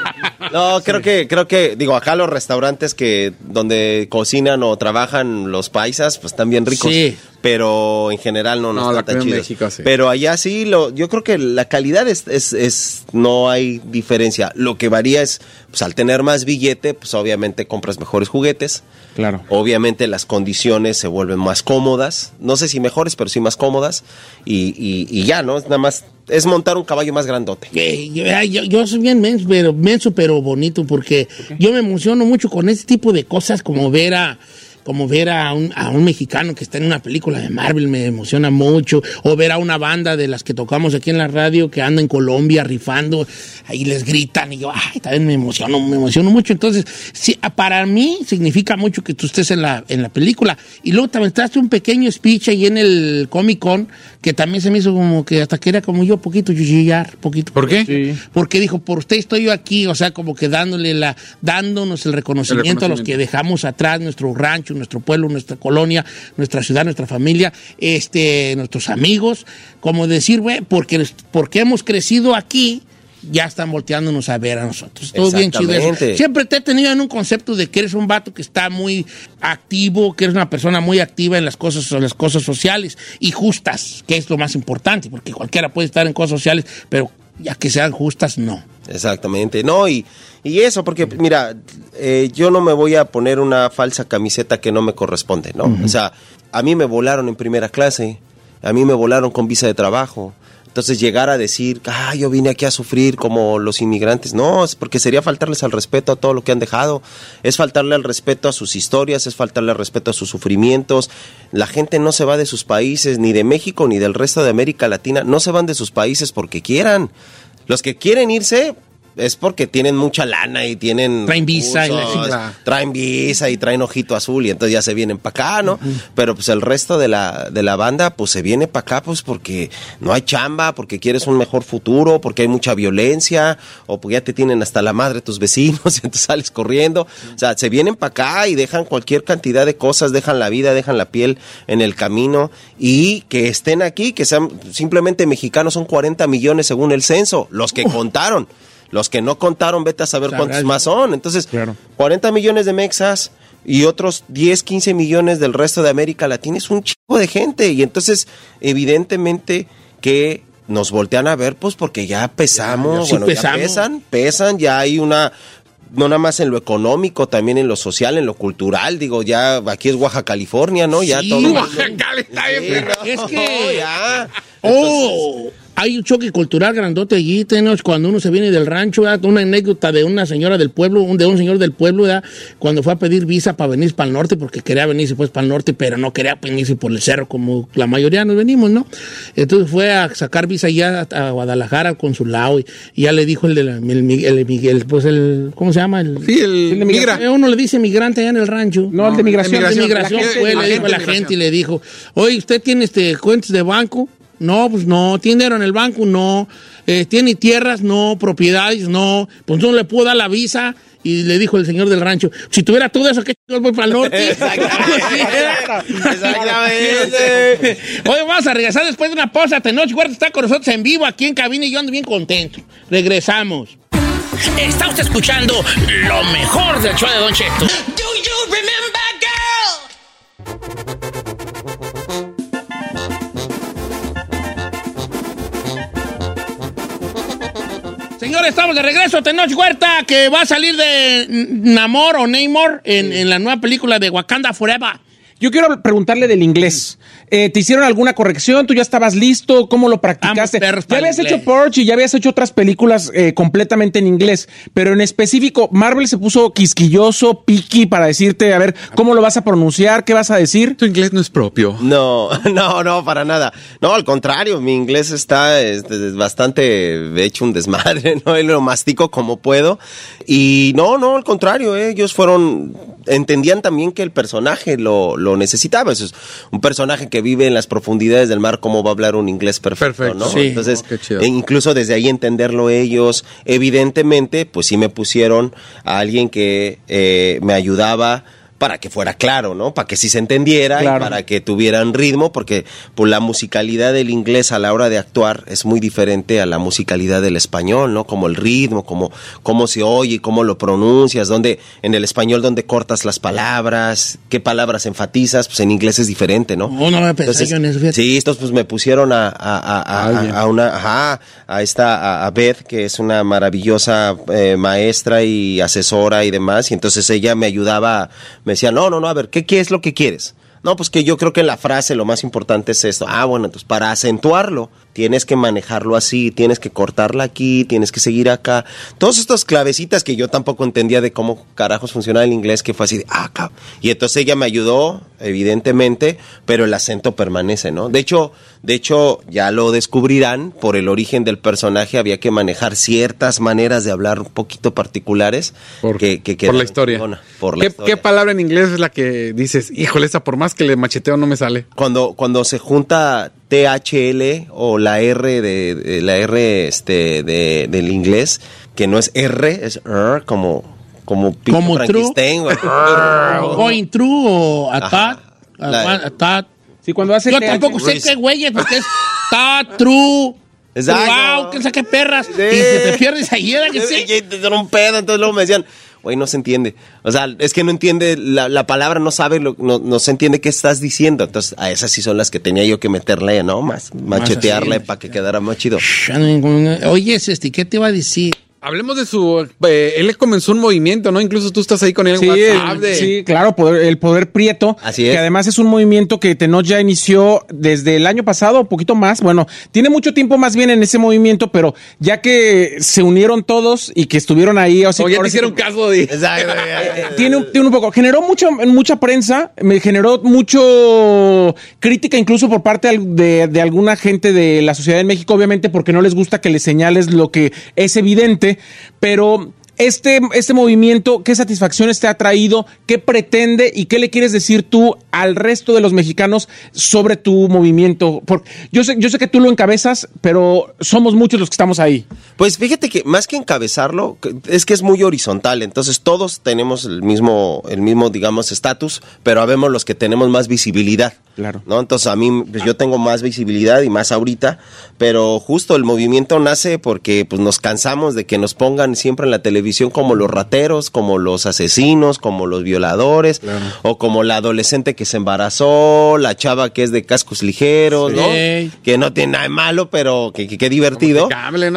S9: No, creo que, creo que, digo, acá los restaurantes que, donde cocinan o trabajan los paisas, pues están bien ricos.
S2: Sí.
S9: pero en general no, no,
S5: No,
S9: están
S5: la
S9: tan
S5: creo en
S9: chidos.
S5: México, sí.
S9: Pero allá sí, lo, yo creo que la calidad es, es, es- no hay diferencia. Lo que varía es, pues al tener más billete, pues obviamente compras mejores juguetes.
S8: Claro.
S9: Obviamente las condiciones se vuelven más cómodas, no sé si mejores, pero sí más cómodas. Y, y- y ya, ¿no? Es nada más, es montar un caballo más grandote.
S2: Eh, yo, soy bien menso pero, menso, pero bonito, porque yo me emociono mucho con este tipo de cosas, como ver a como ver a un, a un mexicano que está en una película de Marvel me emociona mucho, o ver a una banda de las que tocamos aquí en la radio que anda en Colombia rifando, ahí les gritan y yo, ay, también me emociono, me emociono mucho. Entonces, sí, para mí significa mucho que tú estés en la, en la película. Y luego también estás un pequeño speech ahí en el Comic Con, que también se me hizo como que hasta que era como yo, poquito chillar, poquito.
S5: ¿Por qué?
S8: Sí.
S2: Porque dijo, por usted estoy yo aquí, o sea, como que dándole la, dándonos el reconocimiento, a los que dejamos atrás, nuestro rancho, nuestro pueblo, nuestra colonia, nuestra ciudad, nuestra familia, este, nuestros amigos, como decir, güey, porque, porque hemos crecido aquí, ya están volteándonos a ver a nosotros. Todo bien chido eso. Siempre te he tenido en un concepto de que eres un vato que está muy activo, que eres una persona muy activa en las cosas, en las cosas sociales y justas, que es lo más importante, porque cualquiera puede estar en cosas sociales, pero ya que sean justas, no.
S9: Exactamente, no, y, y eso, porque mira, eh, yo no me voy a poner una falsa camiseta que no me corresponde, ¿no? O sea, a mí me volaron en primera clase, a mí me volaron con visa de trabajo. Entonces llegar a decir, ah, yo vine aquí a sufrir como los inmigrantes, no, es porque sería faltarles al respeto a todo lo que han dejado, es faltarle al respeto a sus historias, es faltarle al respeto a sus sufrimientos. La gente no se va de sus países, ni de México, ni del resto de América Latina, no se van de sus países porque quieran. Los que quieren irse es porque tienen mucha lana y tienen
S2: Traen visa y la
S9: traen visa y traen ojito azul y entonces ya se vienen para acá, ¿no? Pero pues el resto de la, de la banda pues se viene para acá pues porque no hay chamba, porque quieres un mejor futuro, porque hay mucha violencia o porque ya te tienen hasta la madre tus vecinos y entonces sales corriendo. O sea, se vienen para acá y dejan cualquier cantidad de cosas, dejan la vida, dejan la piel en el camino y que estén aquí, que sean simplemente mexicanos son 40 millones según el censo, los que contaron. Los que no contaron, vete a saber cuántos más son. Entonces,
S8: Claro.
S9: 40 millones de mexas y otros 10, 15 millones del resto de América Latina es un chico de gente. Y entonces, evidentemente que nos voltean a ver, pues porque ya pesamos,
S2: Sí
S9: bueno, ya pesan, pesan, ya hay una no nada más en lo económico, también en lo social, en lo cultural, digo, ya aquí es Oaxaca, California, ¿no? Ya todo.
S2: Oaxaca está bien,
S9: Sí,
S2: perro.
S9: no,
S2: Es que-
S9: ya.
S2: Oh, hay un choque cultural grandote allí, tenemos cuando uno se viene del rancho, ¿verdad? una anécdota de una señora del pueblo, un- de un señor del pueblo, ¿verdad? cuando fue a pedir visa para venirse para el norte, porque quería venirse pues para el norte, pero no quería venirse por el cerro como la mayoría nos venimos, ¿no? Entonces fue a sacar visa allá a, Guadalajara al consulado y, y ya le dijo el de la, el, Miguel, el Miguel, pues el, ¿cómo se llama? El,
S5: Sí, el,
S8: de
S5: migra.
S2: Uno le dice migrante allá en el rancho.
S8: No, el de migración.
S2: El de
S5: migración. La
S2: fue,
S5: la
S2: le dijo a la
S5: gente
S2: y le dijo, oye, ¿usted tiene este cuentas de banco? No, pues no. ¿Tiene dinero en el banco? No. Eh, ¿Tiene tierras? No. ¿Propiedades? No. Pues no le puedo dar la visa. Y le dijo el señor del rancho, si tuviera todo eso, ¿qué chingados voy para el norte?
S9: Exactamente.
S2: Hoy vamos a regresar después de una pausa. Tenoch Huerta está con nosotros en vivo aquí en cabina y yo ando bien contento. Regresamos. Está usted escuchando lo mejor del show de Don Cheto. Señores, estamos de regreso. Tenoch Huerta, que va a salir de Namor o Namor en, en la nueva película de Wakanda Forever.
S8: Yo quiero preguntarle del inglés. Eh, ¿Te hicieron alguna corrección? ¿Tú ya estabas listo? ¿Cómo lo practicaste? Ya habías hecho. Purge y ya habías hecho otras películas eh, completamente en inglés, pero en específico, Marvel se puso quisquilloso, piqui, para decirte, a ver, ¿cómo lo vas a pronunciar? ¿Qué vas a decir?
S5: Tu inglés no es propio.
S9: No, no, no, para nada. No, al contrario, mi inglés está este, es bastante de hecho un desmadre, ¿no? Y lo mastico como puedo. Y no, no, al contrario, eh, ellos fueron, entendían también que el personaje lo, lo necesitaba. Eso es un personaje que vive en las profundidades del mar, ¿cómo va a hablar un inglés perfecto,
S5: Perfecto.
S9: no?
S2: Sí.
S9: Entonces,
S5: Oh,
S9: e incluso desde ahí entenderlo ellos, evidentemente, pues sí me pusieron a alguien que eh, me ayudaba para que fuera claro, ¿no? Para que sí se entendiera
S8: Claro.
S9: y para que tuvieran ritmo, porque pues, la musicalidad del inglés a la hora de actuar es muy diferente a la musicalidad del español, ¿no? Como el ritmo, como cómo se oye, cómo lo pronuncias, donde en el español donde cortas las palabras, qué palabras enfatizas, pues en inglés es diferente, ¿no?
S2: No, no me pensé yo en eso.
S9: Sí, estos pues me pusieron a, a, a- a- una, ajá, a esta, a, a Beth, que es una maravillosa eh, maestra y asesora y demás, y entonces ella me ayudaba, me decía, no, no, no, a ver, ¿qué, qué es lo que quieres? No, pues que yo creo que en la frase lo más importante es esto. Ah, bueno, entonces para acentuarlo tienes que manejarlo así, tienes que cortarla aquí, tienes que seguir acá. Todas estas clavecitas que yo tampoco entendía de cómo carajos funcionaba el inglés, que fue así de ah, cab-". Y entonces ella me ayudó, evidentemente, pero el acento permanece, ¿no? De hecho, de hecho, ya lo descubrirán, por el origen del personaje había que manejar ciertas maneras de hablar un poquito particulares
S5: Por,
S9: que, que
S5: por la historia.
S9: por la
S5: ¿Qué,
S9: historia.
S5: qué palabra en inglés es la que dices, híjole, esa por más que le macheteo no me sale?
S9: cuando cuando se junta THL o la R de, de- la R este de, del inglés que no es R es R como como
S2: Como
S9: Frankenstein, güey.
S2: Going through o atat. Atat.
S8: Sí, cuando hace
S2: Yo
S8: TH,
S2: tampoco sé qué güey, porque es ta, true.
S9: Exacto.
S2: Wow, que saque perras.
S9: Sí.
S2: Y se te pierdes ahí, ¿era que sí?
S9: Y te dieron un pedo, entonces luego me decían, güey, no se entiende. O sea, es que no entiende, la, la palabra no sabe, lo- no, no se entiende qué estás diciendo. Entonces, a esas sí son las que tenía yo que meterle, ¿no? Más, machetearle para que quedara más chido.
S2: Oye, este, ¿qué te iba a decir?
S5: Hablemos de su... eh, él comenzó un movimiento, ¿no? Incluso tú estás ahí con él en
S8: Sí,
S5: WhatsApp.
S8: el-
S5: de-
S8: sí, claro, poder- el poder prieto.
S9: Así es.
S8: Que además es un movimiento que Tenoch ya inició desde el año pasado, un poquito más. Bueno, tiene mucho tiempo más bien en ese movimiento, pero ya que se unieron todos y que estuvieron ahí. O sea,
S5: O ya te hicieron
S8: que-
S5: caso de...
S9: Exacto.
S8: tiene, un- tiene un poco, generó mucho, mucha prensa, me generó mucho crítica incluso por parte de, de alguna gente de la sociedad en México, obviamente porque no les gusta que les señales lo que es evidente, pero este, este movimiento, ¿qué satisfacciones te ha traído? ¿Qué pretende y qué le quieres decir tú al resto de los mexicanos sobre tu movimiento? Porque yo sé, yo sé que tú lo encabezas, pero somos muchos los que estamos ahí.
S9: Pues fíjate que más que encabezarlo, es que es muy horizontal. Entonces todos tenemos el mismo, el mismo, digamos, estatus, pero habemos los que tenemos más visibilidad.
S8: Claro.
S9: ¿no? Entonces a mí, pues, yo tengo más visibilidad y más ahorita, pero justo el movimiento nace porque pues nos cansamos de que nos pongan siempre en la televisión como los rateros, como los asesinos, como los violadores, o como la adolescente que se embarazó, la chava que es de cascos ligeros, ¿no?
S2: Sí.
S9: Que no tiene nada de malo, pero que, que, que divertido.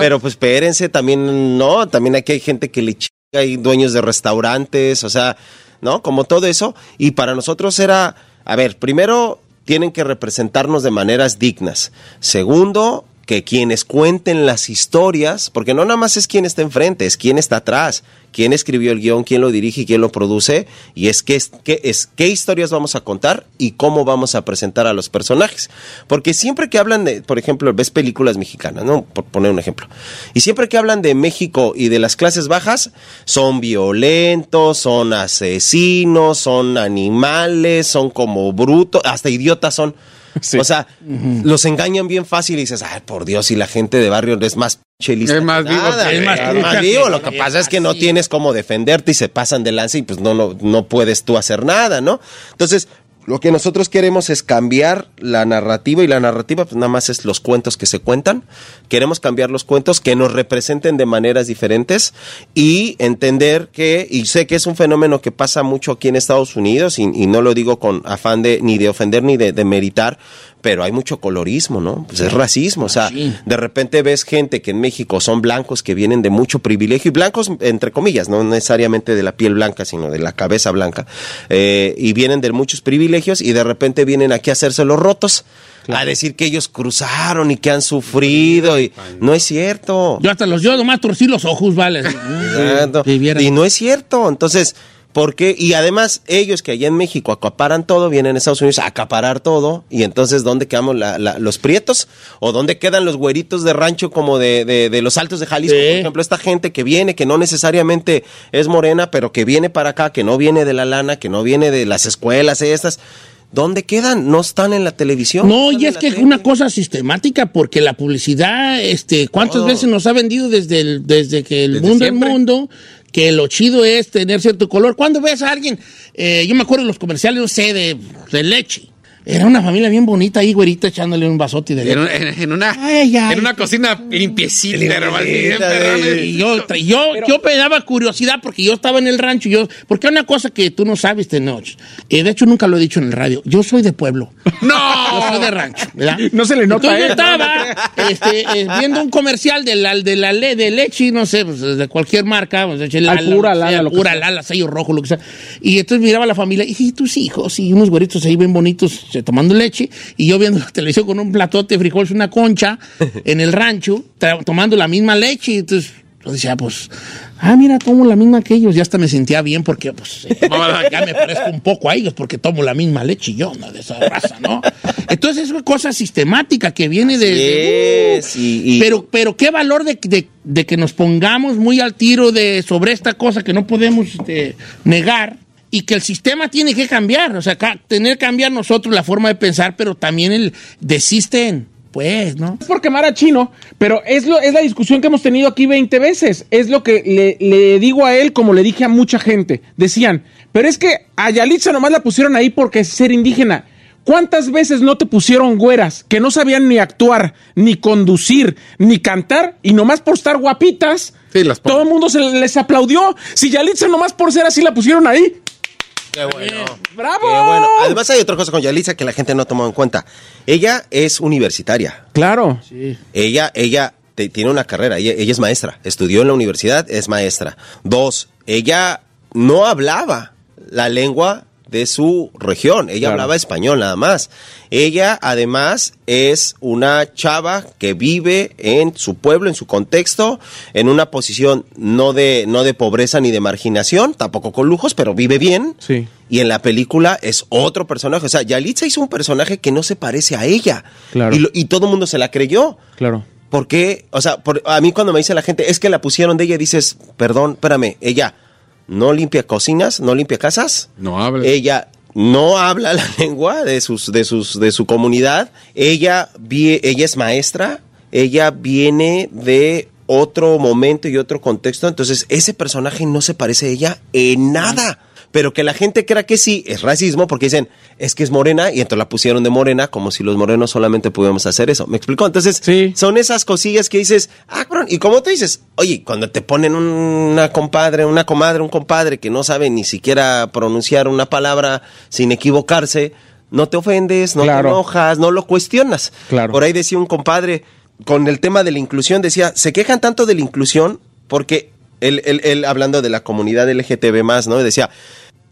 S9: Pero pues espérense, también, no, también aquí hay gente que le chinga, hay dueños de restaurantes, o sea, ¿no? Como todo eso. Y para nosotros era, a ver, primero tienen que representarnos de maneras dignas. Segundo, que quienes cuenten las historias, porque no nada más es quien está enfrente, es quien está atrás, quién escribió el guion, quién lo dirige quién lo produce, y es qué, qué, es qué historias vamos a contar y cómo vamos a presentar a los personajes. Porque siempre que hablan de, por ejemplo, ves películas mexicanas, ¿no? Por poner un ejemplo. Y siempre que hablan de México y de las clases bajas, son violentos, son asesinos, son animales, son como brutos, hasta idiotas son. O sea, los engañan bien fácil y dices, ay, por Dios, y la gente de barrio es más pinche lista
S5: Es
S9: que
S5: más vivo
S9: nada,
S5: que-
S2: es más
S9: es vivo. Lo que pasa es que no tienes cómo defenderte y se pasan de lanza y pues no, no, no puedes tú hacer nada, ¿no? Entonces, lo que nosotros queremos es cambiar la narrativa y la narrativa pues nada más es los cuentos que se cuentan. Queremos cambiar los cuentos que nos representen de maneras diferentes y entender que, y sé que es un fenómeno que pasa mucho aquí en Estados Unidos y, no lo digo con afán de ni de ofender ni de, de meritar, pero hay mucho colorismo, ¿no? Pues es racismo, o sea,
S2: Machín.
S9: de repente ves gente que en México son blancos que vienen de mucho privilegio, y blancos entre comillas, no necesariamente de la piel blanca, sino de la cabeza blanca, eh, y vienen de muchos privilegios y de repente vienen aquí a hacerse los rotos. A decir que ellos cruzaron y que han sufrido y no es cierto.
S2: Yo hasta los, yo nomás torcí los ojos, vale.
S9: Exacto. Y no es cierto. Entonces, ¿por qué? Y además, ellos que allá en México acaparan todo, vienen a Estados Unidos a acaparar todo. Y entonces, ¿dónde quedamos la- la- los prietos? ¿O dónde quedan los güeritos de rancho como de, de- de los altos de Jalisco?
S2: Sí.
S9: Por ejemplo, esta gente que viene, que no necesariamente es morena, pero que viene para acá, que no viene de la lana, que no viene de las escuelas estas. ¿Dónde quedan? No están en la televisión.
S2: No, y es que es una cosa sistemática, porque la publicidad, este, ¿cuántas veces nos ha vendido desde, el, desde que el
S5: Desde
S2: mundo
S5: siempre.
S2: es mundo? Que lo chido es tener cierto color. Cuando ves a alguien, eh, yo me acuerdo de los comerciales, no sé, de, de leche. Era una familia bien bonita ahí, güerita, echándole un vasote de leche.
S5: En, un- en- en una,
S2: Ay, ay.
S5: en una cocina limpiecita, hermano, bien perrona.
S2: Y yo, yo, yo me daba curiosidad porque yo estaba en el rancho. Yo, porque una cosa que tú no sabes, Tenoch. eh, de hecho, nunca lo he dicho en el radio. Yo soy de pueblo.
S5: ¡No!
S2: Yo soy de rancho, ¿verdad?
S8: No se le nota,
S2: Entonces yo
S8: ¿eh?
S2: estaba este, eh, viendo un comercial de la, de la le- de leche, no sé, pues, de cualquier marca. Pues, de
S8: Al pura Lala,
S2: sea,
S8: lo que
S2: pura
S8: sea.
S2: Lala, sello rojo, lo que sea. Y entonces miraba a la familia y tus hijos y unos güeritos ahí bien bonitos tomando leche. Y yo viendo la televisión con un platote de frijoles, una concha en el rancho, tomando la misma leche. Y entonces yo decía, pues, ah, mira, tomo la misma que ellos. Ya hasta me sentía bien porque, pues, eh, ya me parezco un poco a ellos porque tomo la misma leche yo, no de esa raza, ¿no? Entonces es una cosa sistemática que viene de... de-
S9: y- y-
S2: pero, pero qué valor de, de- de que nos pongamos muy al tiro de sobre esta cosa que no podemos este, negar y que el sistema tiene que cambiar, o sea, tener que cambiar nosotros la forma de pensar, pero también el desisten, pues, ¿no?
S8: es por quemar a Chino, pero es, lo, es la discusión que hemos tenido aquí 20 veces. Es lo que le, le digo a él como le dije a mucha gente. Decían, pero es que a Yalitza nomás la pusieron ahí porque es ser indígena. ¿Cuántas veces no te pusieron güeras que no sabían ni actuar, ni conducir, ni cantar y nomás por estar guapitas?
S5: Sí, las
S8: todo el mundo se les aplaudió. Si Yalitza nomás por ser así la pusieron ahí.
S9: Qué bueno.
S8: ¡Bravo!
S9: Qué bueno. Además hay otra cosa con Yalitza que la gente no ha tomado en cuenta. Ella es universitaria.
S8: Claro.
S9: Ella, ella te- tiene una carrera, ella, ella es maestra, estudió en la universidad, es maestra. Dos, ella no hablaba la lengua de su región, ella
S8: Claro.
S9: hablaba español nada más. Ella además es una chava que vive en su pueblo, en su contexto, en una posición no de, no de pobreza ni de marginación, tampoco con lujos, pero vive bien.
S8: Sí.
S9: Y en la película es otro personaje. O sea, Yalitza hizo un personaje que no se parece a ella.
S8: Claro.
S9: Y, lo- y todo el mundo se la creyó.
S8: Claro.
S9: ¿Por qué? O sea, por- a mí cuando me dice la gente, es que la pusieron de ella, dices, perdón, espérame, ella no limpia cocinas, no limpia casas.
S5: No habla.
S9: Ella no habla la lengua de sus, de sus, de su comunidad. Ella, vie- ella es maestra. Ella viene de otro momento y otro contexto. Entonces, ese personaje no se parece a ella en nada. Pero que la gente crea que sí, es racismo porque dicen, es que es morena y entonces la pusieron de morena como si los morenos solamente pudiéramos hacer eso. ¿Me explicó? Entonces,
S8: Sí.
S9: son esas cosillas que dices, ah, cabrón, y como tú dices, oye, cuando te ponen una compadre, una comadre, un compadre que no sabe ni siquiera pronunciar una palabra sin equivocarse, no te ofendes, no
S8: Claro.
S9: te enojas, no lo cuestionas.
S8: Claro.
S9: Por ahí decía un compadre, con el tema de la inclusión, decía, se quejan tanto de la inclusión porque él, él- él hablando de la comunidad LGTB más, ¿no? Decía,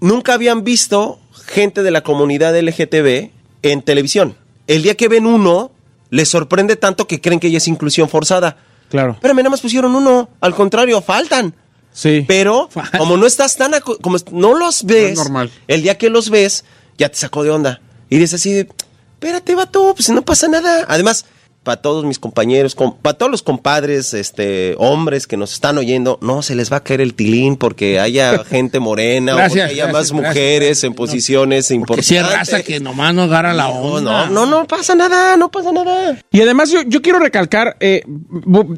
S9: nunca habían visto gente de la comunidad LGTB en televisión. El día que ven uno, les sorprende tanto que creen que ya es inclusión forzada.
S8: Claro.
S9: Pero nada más pusieron uno, al contrario, faltan.
S8: Sí.
S9: Pero como no estás tan como no los ves,
S5: normal.
S9: el día que los ves ya te sacó de onda y dices así, de, espérate, vato, pues no pasa nada. Además, para todos mis compañeros, para todos los compadres, este, hombres que nos están oyendo, no se les va a caer el tilín porque haya gente morena
S2: Gracias,
S9: o porque haya
S2: gracias,
S9: más
S2: gracias.
S9: mujeres en posiciones
S2: Porque
S9: importantes.
S2: si raza que nomás no agarra la
S9: no,
S2: onda.
S9: no, no, no pasa nada, no pasa nada.
S8: Y además yo, yo quiero recalcar eh,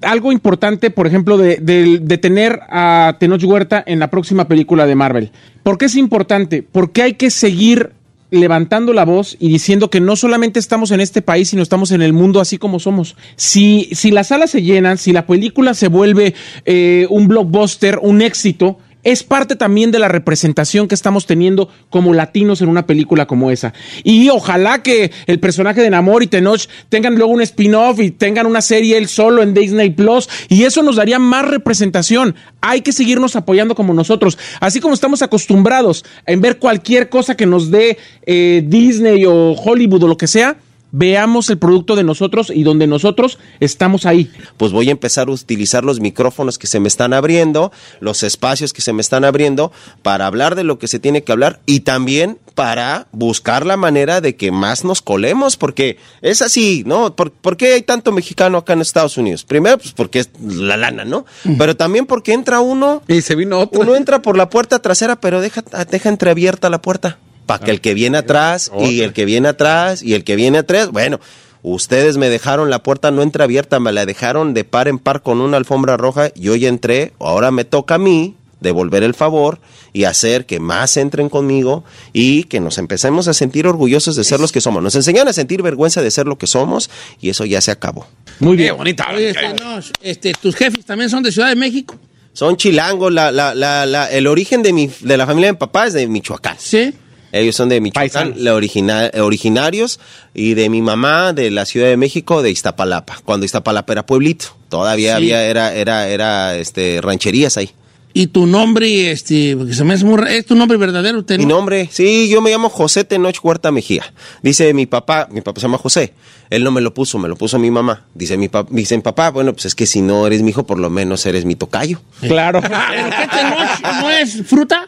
S8: algo importante, por ejemplo, de, de- de tener a Tenoch Huerta en la próxima película de Marvel. ¿Por qué es importante? Porque hay que seguir levantando la voz y diciendo que no solamente estamos en este país, sino estamos en el mundo así como somos. Si, si las salas se llenan, si la película se vuelve eh, un blockbuster, un éxito, es parte también de la representación que estamos teniendo como latinos en una película como esa. Y ojalá que el personaje de Namor y Tenoch tengan luego un spin-off y tengan una serie él solo en Disney Plus y eso nos daría más representación. Hay que seguirnos apoyando como nosotros, así como estamos acostumbrados en ver cualquier cosa que nos dé eh, Disney o Hollywood o lo que sea. Veamos el producto de nosotros y donde nosotros estamos ahí.
S9: pues voy a empezar a utilizar los micrófonos que se me están abriendo, los espacios que se me están abriendo para hablar de lo que se tiene que hablar y también para buscar la manera de que más nos colemos, porque es así, ¿no? ¿Por, por qué hay tanto mexicano acá en Estados Unidos? Primero, pues porque es la lana, ¿no? Pero también porque entra uno,
S5: Y se vino otro.
S9: uno entra por la puerta trasera, pero deja, deja entreabierta la puerta. Para que el que viene atrás y el que viene atrás y el que viene atrás, bueno, ustedes me dejaron la puerta no entreabierta, me la dejaron de par en par con una alfombra roja, yo ya entré, ahora me toca a mí devolver el favor y hacer que más entren conmigo y que nos empecemos a sentir orgullosos de ser los que somos. Nos enseñan a sentir vergüenza de ser lo que somos y eso ya se acabó.
S8: Muy
S5: Qué
S8: bien.
S5: bonita.
S2: Oye, este, no, este, tus jefes también son de Ciudad de México.
S9: Son chilangos, la, la, la, la- el origen de, mi, de la familia de mi papá es de Michoacán.
S2: Sí.
S9: Ellos son de Michoacán,
S8: Paisanos.
S9: la origina- originarios, y de mi mamá de la Ciudad de México, de Iztapalapa, cuando Iztapalapa era pueblito. Todavía
S2: Sí.
S9: había, era, era, era, este, rancherías ahí.
S2: Y tu nombre, este, porque se me hace muy ¿Es tu nombre verdadero? Tenoch?
S9: Mi nombre, sí, yo me llamo José Tenoch Huerta Mejía. Dice mi papá, mi papá se llama José. Él no me lo puso, me lo puso mi mamá. Dice mi, papá, dice mi papá, bueno, pues es que si no eres mi hijo, por lo menos eres mi tocayo.
S8: Claro.
S2: ¿Pero qué Tenoch? ¿No es fruta?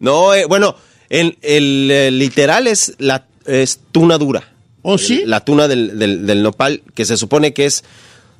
S9: No, eh, bueno, el, el, eh, literal es la es tuna dura.
S2: ¿O sí?
S9: La tuna del, del, del nopal, que se supone que es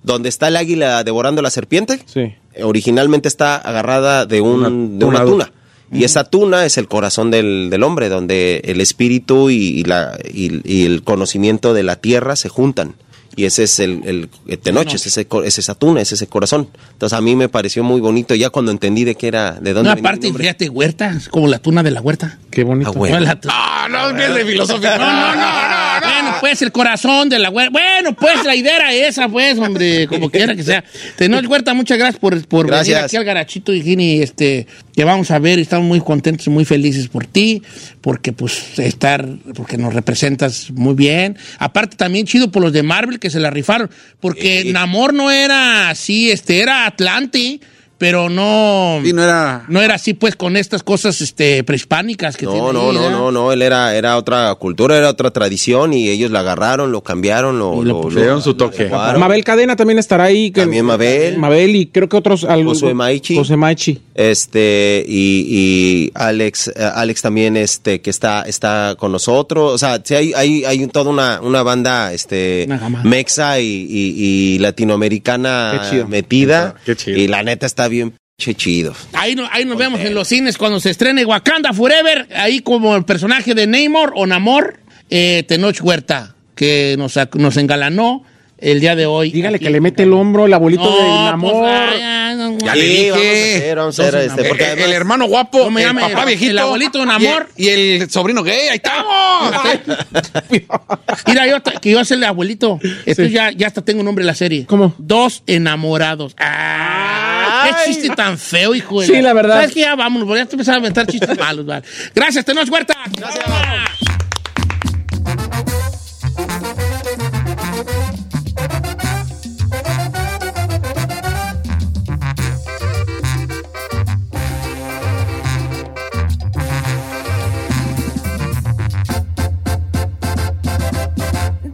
S9: donde está el águila devorando la serpiente.
S8: Sí.
S9: Originalmente está agarrada de, un,
S8: Una
S9: de una
S8: tuna
S9: tuna. Y esa tuna es el corazón del, del hombre, donde el espíritu y, y la, y, y el conocimiento de la tierra se juntan. Y ese es el, el, el ese, es esa tuna, es ese corazón. Entonces a mí me pareció muy bonito ya cuando entendí de qué era, de dónde
S2: No,
S9: venía el
S2: aparte,
S9: nombre.
S2: fíjate, huerta, es como la tuna de la huerta.
S8: Qué bonito.
S9: Ah, bueno.
S2: No,
S5: Ah, no, es de filosofía.
S2: No, no, no, no, Bueno, pues el corazón de la huerta. Bueno, pues la idea era esa, pues, hombre, como quiera que sea. Tenoch Huerta, muchas gracias por, por venir aquí al Garachito, Gini, este, que vamos a ver y estamos muy contentos y muy felices por ti, porque pues estar, porque nos representas muy bien. Aparte también chido por los de Marvel que se la rifaron, porque
S9: Sí.
S2: Namor no era así, este, era Atlante, pero no...
S5: Sí, no era.
S2: No era así, pues, con estas cosas este, prehispánicas que tiene
S9: No,
S2: ahí,
S9: no, no, no, no, él era, era otra cultura, era otra tradición y ellos la agarraron, lo cambiaron, lo,
S2: Y lo
S9: lo-
S5: Le dieron su toque.
S8: Mabel Cadena también estará ahí. que-
S9: También Mabel.
S8: Mabel y creo que otros. algo-
S9: Josué Maichi.
S8: José Maichi.
S9: Este, y, y Alex, eh, Alex también, este, que está, está con nosotros. O sea, sí hay, hay, hay toda una, una banda, este,
S2: Una
S9: mexa y, y- y latinoamericana
S8: Qué chido.
S9: metida.
S5: Qué chido.
S9: Y la neta está bien pinche chido.
S2: Ahí, no- ahí nos vemos en los cines cuando se estrene Wakanda Forever, ahí como el personaje de Namor o Namor, eh, Tenoch Huerta, que nos, engalanó el día de hoy.
S8: Dígale
S2: Aquí.
S8: que le mete el hombro el abuelito
S2: No,
S8: del amor.
S2: pues, no,
S5: Ya
S9: Sí,
S5: le dije.
S9: vamos a hacer, vamos a hacer,
S2: Entonces,
S9: este,
S2: no,
S9: porque
S5: el,
S9: además-
S5: el hermano guapo,
S2: No me
S5: el
S2: llame,
S5: papá
S2: el-
S5: viejito.
S2: el abuelito en
S5: y el-
S2: amor.
S5: Y el, sobrino gay, ahí estamos.
S2: Mira, yo que yo soy el abuelito. Esto ya, ya hasta tengo nombre en la serie.
S8: ¿Cómo?
S2: Dos enamorados. ¡Ah! ¡Qué chiste tan feo, hijo de
S8: Sí, la verdad.
S2: ¿Sabes qué? Ya vámonos, ya te empezaba a aventar chistes malos, vale. Gracias, Tenoch Huerta. Gracias.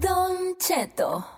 S10: Don Cheto.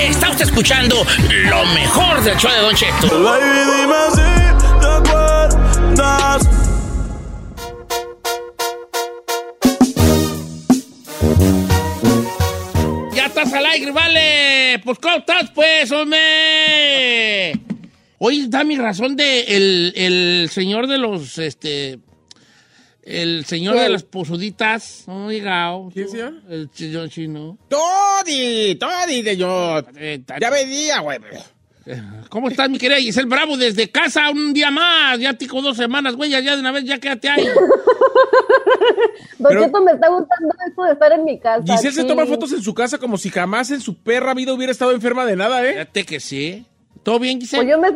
S2: Está usted escuchando lo mejor del show de Don Cheto. Ya estás al aire, vale. Pues, ¿cómo estás, pues, hombre? Oye, da mi razón de el, el señor de los, este... El señor de las posuditas. No, llegado.
S8: ¿Quién, señor?
S2: El señor chino.
S8: Todi, Todi de yo.
S2: Eh,
S8: Ya venía, güey.
S2: ¿Cómo estás, mi querida Giselle Bravo? Desde casa un día más. Ya tico dos semanas, güey. Ya de una vez, ya quédate ahí.
S11: Don
S8: Pero-
S11: Cheto, me está gustando esto de estar en mi casa.
S8: Giselle se
S11: sí.
S8: toma fotos en su casa como si jamás en su perra vida hubiera estado enferma de nada, ¿eh?
S2: Fíjate que sí. ¿Todo bien,
S11: Pues
S2: Giselle?
S11: yo me...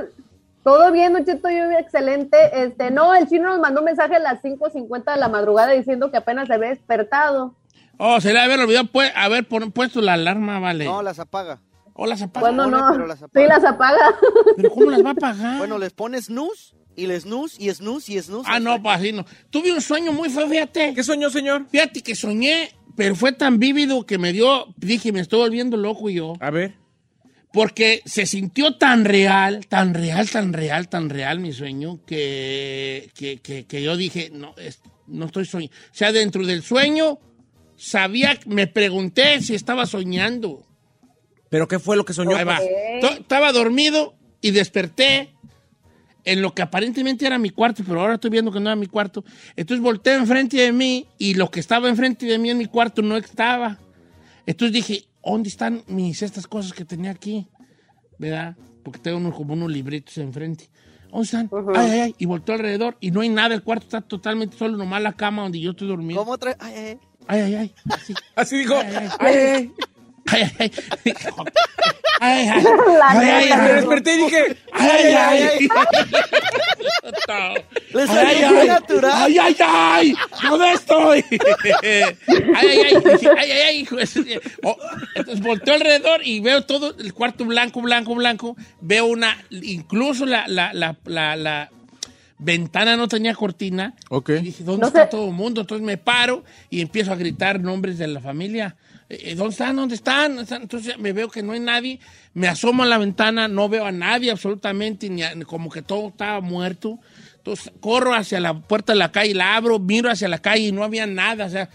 S11: Todo bien, Don Cheto, yo excelente. Este, no, el chino nos mandó un mensaje a las 5.50 de la madrugada diciendo que apenas se había despertado.
S2: Oh, se le haber olvidado pues, haber pon- puesto la alarma, vale.
S12: No, las apaga.
S2: ¿O las apaga?
S11: Bueno, no.
S12: pero las
S11: Sí,
S12: apaga.
S11: las apaga.
S2: ¿Pero cómo las va a pagar?
S12: Bueno, les pones snooze y les snooze y snooze y snooze.
S2: Ah, no, pues así no. Tuve un sueño muy feo, fíjate.
S8: ¿Qué soñó, señor?
S2: Fíjate que soñé, pero fue tan vívido que me dio, dije, me estoy volviendo loco yo.
S8: A ver.
S2: Porque se sintió tan real, tan real, tan real, tan real mi sueño, que, que, que- que yo dije, no, es- no estoy soñando. O sea, dentro del sueño, sabía, me pregunté si estaba soñando.
S8: ¿Pero qué fue lo que soñó?
S2: Ahí va. To- Estaba dormido y desperté en lo que aparentemente era mi cuarto, pero ahora estoy viendo que no era mi cuarto. Entonces volteé enfrente de mí y lo que estaba enfrente de mí en mi cuarto no estaba. Entonces dije, ¿dónde están mis estas cosas que tenía aquí? ¿Verdad? Porque tengo unos, como unos libritos enfrente. ¿Dónde están? Ay, ay, ay. Y volteó alrededor y no hay nada. El cuarto está totalmente solo, nomás la cama donde yo estoy dormido.
S12: ¿Cómo trae? Ay, ay,
S2: Ay, ay, ay. Así.
S8: Así dijo.
S2: Ay, ay,
S8: Ay, ay, ay.
S2: Ay, ay, ay. Ay, ay. Ay.
S8: Me
S2: ay.
S8: desperté y dije.
S2: Ay, ay, ay.
S12: Le
S2: Ay,
S12: salió
S2: ay,
S12: muy
S2: ay.
S12: natural.
S2: Ay, ay, ay. ¿Dónde estoy? Ay, ay, ay. Ay, ay, ay. Oh, Entonces volteo alrededor y veo todo el cuarto blanco, blanco, blanco. Veo una, incluso la, la, la, la, la ventana no tenía cortina.
S5: Ok.
S2: Y dije, ¿dónde
S11: No
S2: está
S11: sé.
S2: todo el mundo? Entonces me paro y empiezo a gritar nombres de la familia. Eh, ¿Dónde están? ¿Dónde están? Entonces me veo que no hay nadie. Me asomo a la ventana, no veo a nadie absolutamente, ni a- como que todo estaba muerto. Entonces corro hacia la puerta de la calle, la abro, miro hacia la calle y no había nada. O sea,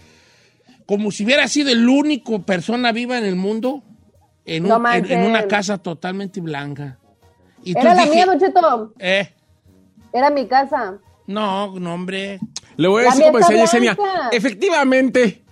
S2: como si hubiera sido el único persona viva en el mundo en, un-
S11: No
S2: en-
S11: manches.
S2: en una casa totalmente blanca. Y
S11: Era la
S2: dije,
S11: mía, Don Cheto.
S2: eh,
S11: Era mi casa.
S2: no, no, hombre.
S8: Le voy a
S11: La
S8: decir
S11: mía
S8: como decía Yesenia. Efectivamente.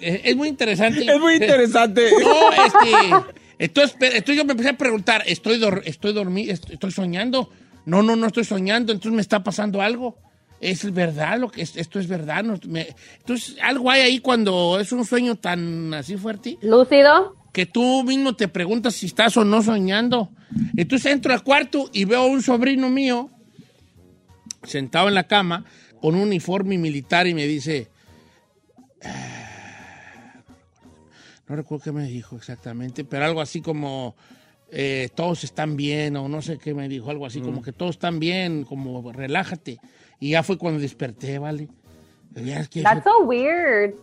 S2: Es muy interesante.
S8: Es muy interesante.
S2: No, este. Entonces, entonces yo me empecé a preguntar, ¿estoy, dor- estoy dormido? ¿Estoy soñando? No, no, no estoy soñando, entonces me está pasando algo. ¿Es verdad lo que es- esto es verdad? No, me- entonces, algo hay ahí cuando es un sueño tan así fuerte
S11: Lúcido.
S2: que tú mismo te preguntas si estás o no soñando. Entonces entro al cuarto y veo a un sobrino mío sentado en la cama con un uniforme militar y me dice, "Ah", no recuerdo qué me dijo exactamente, pero algo así como, eh, todos están bien o no sé qué me dijo, algo así como que todos están bien, como relájate. Y ya fue cuando desperté, ¿vale? Ya es que
S11: That's so weird.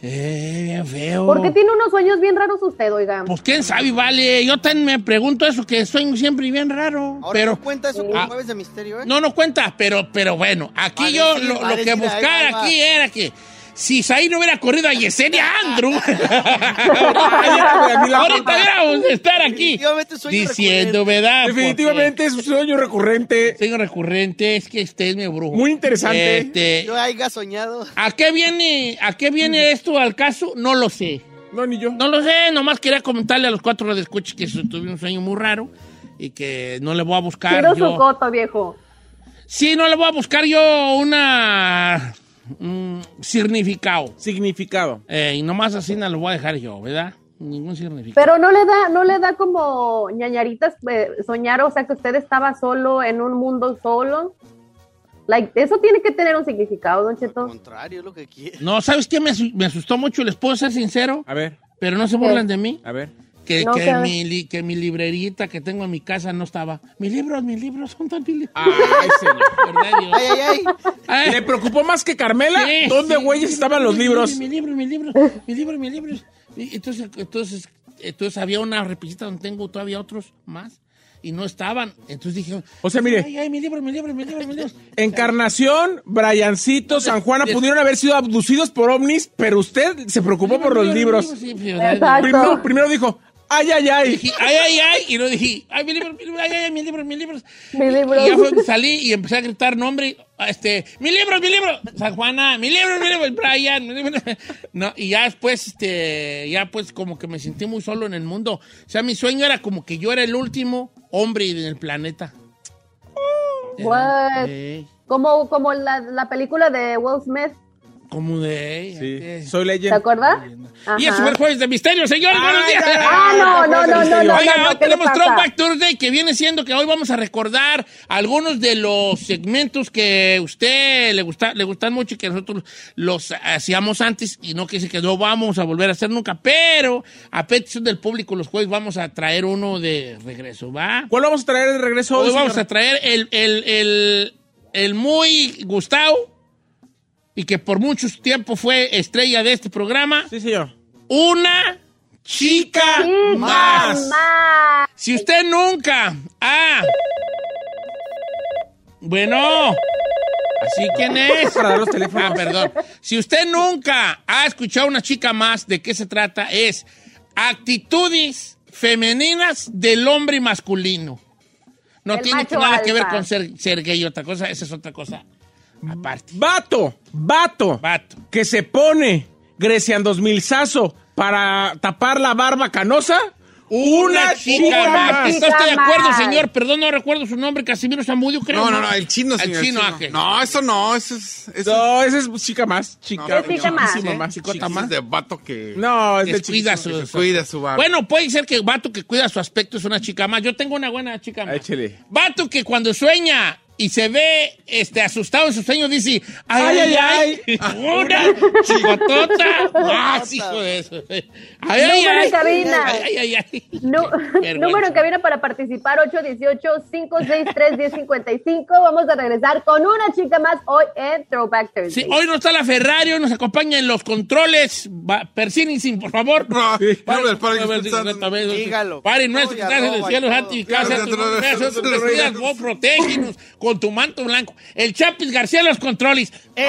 S2: eh, bien feo.
S11: ¿Por qué tiene unos sueños bien raros usted, oiga?
S2: Pues quién sabe, vale. Yo también me pregunto eso, que sueño siempre bien raro.
S12: Ahora
S2: pero
S12: no cuenta eso
S2: Ah.
S12: como jueves de misterio, ¿eh?
S2: no, no cuenta, pero, pero bueno, aquí yo lo, que buscar aquí era que si Saí no hubiera corrido a Yesenia Andrew, ahorita hubiéramos de estar aquí
S12: Definitivamente sueño
S2: diciendo, ¿verdad?
S8: Definitivamente es un sueño recurrente.
S2: Sueño recurrente, es que este es mi brujo.
S8: Muy interesante.
S2: Este,
S12: Yo haya soñado.
S2: ¿A qué viene, a qué viene esto al caso? No lo sé.
S8: No, ni yo.
S2: No lo sé, nomás quería comentarle a los cuatro de escucha que tuve un sueño muy raro y que no le voy a buscar
S11: Quiero
S2: yo.
S11: su coto, viejo.
S2: Sí, no le voy a buscar yo una un significado.
S8: Significado.
S2: Eh, y nomás así no lo voy a dejar yo, ¿verdad? Ningún significado.
S11: Pero no le da, no le da como ñañaritas eh, soñar, o sea, que usted estaba solo en un mundo solo. Like, eso tiene que tener un significado, Don Cheto.
S12: Contrario, lo que quiere.
S2: No, ¿sabes qué? Me asustó mucho, les puedo ser sincero,
S8: A ver,
S2: pero no se burlan de mí.
S8: a ver.
S2: Que,
S11: No,
S2: que, mi, li- que mi librerita que tengo en mi casa no estaba. Mis libros, mis libros, son tan mis libros.
S8: Ay.
S12: Ay, ay, ay.
S2: Ay,
S8: ¿Le preocupó más que Carmela?
S2: Sí,
S8: ¿Dónde,
S2: sí,
S8: güeyes,
S2: sí,
S8: estaban los libros?
S2: Mi libro, mi libro, mi libro, mi libro. Y Entonces, entonces, entonces había una repisita donde tengo todavía otros más y no estaban. Entonces dije,
S8: O sea, mire.
S2: ay, ay, mi libro, mi libro, mi libro, mi libro.
S8: Encarnación, Briancito, San Juana pudieron haber sido abducidos por ovnis, pero usted se preocupó por los libros.
S2: Sí.
S8: Primero, primero dijo, ay, ay, ay.
S2: Dije, ay, ay, ay, y no dije, ay, mi libro, mi libro, ay, ay, mi libro, mi libro.
S11: Mi libro.
S2: Y ya fue, que salí y empecé a gritar nombre, este, mi libro, mi libro, San Juana, mi libro, mi libro, el Brian, mi libro. No, y ya después, este, ya pues como que me sentí muy solo en el mundo. O sea, mi sueño era como que yo era el último hombre en el planeta.
S11: What? Como, como la, la película de Will Smith.
S2: Como de...
S8: Sí. Soy
S11: ¿Te
S8: leyenda.
S11: acuerdas?
S2: Y fue el Jueves de Misterio, señores. Buenos días.
S11: Ah, no, no, no, no, no,
S2: Oiga,
S11: no, no,
S2: hoy
S11: ¿qué le
S2: tenemos? Throwback Thursday que viene siendo que hoy vamos a recordar algunos de los segmentos que a usted le, gusta, le gustan mucho y que nosotros los hacíamos antes y no que que no vamos a volver a hacer nunca, pero a petición del público los jueves vamos a traer uno de regreso, ¿va?
S8: ¿Cuál vamos a traer de regreso
S2: Hoy
S8: hoy,
S2: vamos a traer el, el, el, el muy Gustavo y que por mucho tiempo fue estrella de este programa.
S8: Sí, señor.
S2: Una chica más. Si usted nunca ha... Bueno, así quién es.
S8: Para dar los teléfonos.
S2: Ah, perdón. Si usted nunca ha escuchado una chica más, ¿de qué se trata? Es actitudes femeninas del hombre masculino. No
S11: El
S2: tiene nada que ver con ser, ser gay otra cosa, esa es otra cosa aparte.
S8: Vato, vato,
S2: Vato.
S8: que se pone Grecian 2000 sazo para tapar la barba canosa.
S2: Una chica más. ¿Está usted de acuerdo, señor? Perdón, no recuerdo su nombre, Casimiro Zamudio, creo.
S5: No, no, no, el chino,
S2: El
S5: señor.
S2: chino,
S5: el
S2: Ángel.
S5: No, eso no, eso es. Eso
S8: No, esa es chica más. Chica,
S11: Es chica más.
S8: chiquísima más.
S2: Chicota más.
S5: de vato que.
S8: No, es de chiquísima.
S2: su,
S5: cuida su barba.
S2: Bueno, puede ser que vato que cuida su aspecto es una chica más. Yo tengo una buena chica más.
S8: Échele.
S2: Vato que cuando sueña y se ve este, asustado en sus sueños dice, ay, ay, ay, una chicotota más, hijo de eso. Ay, ay,
S11: Número
S2: ay.
S11: en cabina.
S2: Ay, ay, ay.
S11: Número en cabina para participar 818-563-1055. Vamos a regresar con una chica más hoy en Throwback Thursday.
S2: Sí, hoy no está la Ferrari, hoy nos acompaña en los controles. Va, Persínicin, por favor.
S5: No,
S2: Paren, paren,
S12: Dígalo.
S2: Paren nuestro que
S12: No, ya
S2: estás en el
S12: roba
S2: cielo,
S12: todo.
S2: santificado,
S5: Ya,
S2: sea tu
S5: ya,
S2: nombre,
S5: ya,
S2: sea tu
S5: ya, ya,
S2: cuidas,
S5: ya.
S2: vos protégenos con tu manto blanco. El Chapis García los controles.
S5: El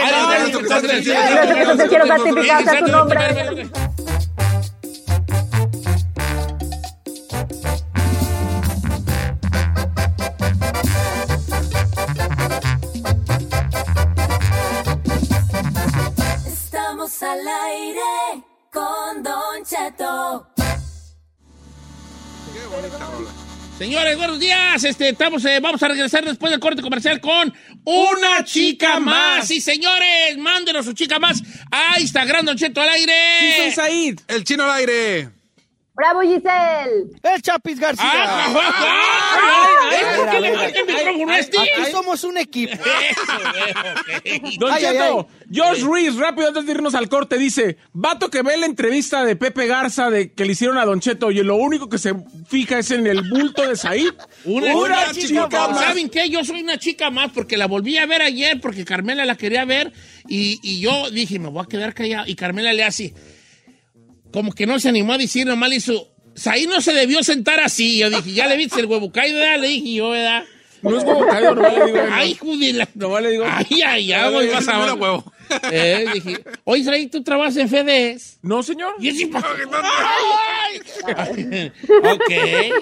S2: Señores, buenos días. Este, estamos, eh, vamos a regresar después del corte comercial con una chica más. Sí, señores, mándenos su chica más a Instagram, Don Cheto al aire.
S8: Sí, soy Said.
S5: El chino al aire.
S11: ¡Bravo, Giselle!
S12: El Chapis García.
S2: Ah, ah, ah, ah,
S12: A ver,
S2: ¿Es
S12: a
S2: que le marca el micrófono a este?
S12: Aquí somos un equipo.
S8: Don
S12: Ay, ay,
S8: Cheto, Josh Ruiz, rápido antes de irnos al corte, dice, vato que ve la entrevista de Pepe Garza de que le hicieron a Don Cheto y lo único que se fija es en el bulto de Said.
S2: Una,
S8: Una
S2: una
S8: chica
S2: chica
S8: más.
S2: ¿Saben qué? Yo soy una chica más porque la volví a ver ayer porque Carmela la quería ver y, y yo dije, me voy a quedar callado. Y Carmela le hace, como que no se animó a decir, nomás le hizo, Saí no se debió sentar así. Yo dije, ya le viste el huevo caído, ¿verdad? Le dije yo, ¿verdad?
S8: No es huevo caído, nomás le digo.
S2: Ay, judila.
S8: Nomás le digo.
S2: Ay, ay, ay,
S8: Ay,
S2: vas a ver. Eh, dije, oye, Saí, ¿tú trabajas en FEDES?
S8: No, señor.
S2: Y así, ok,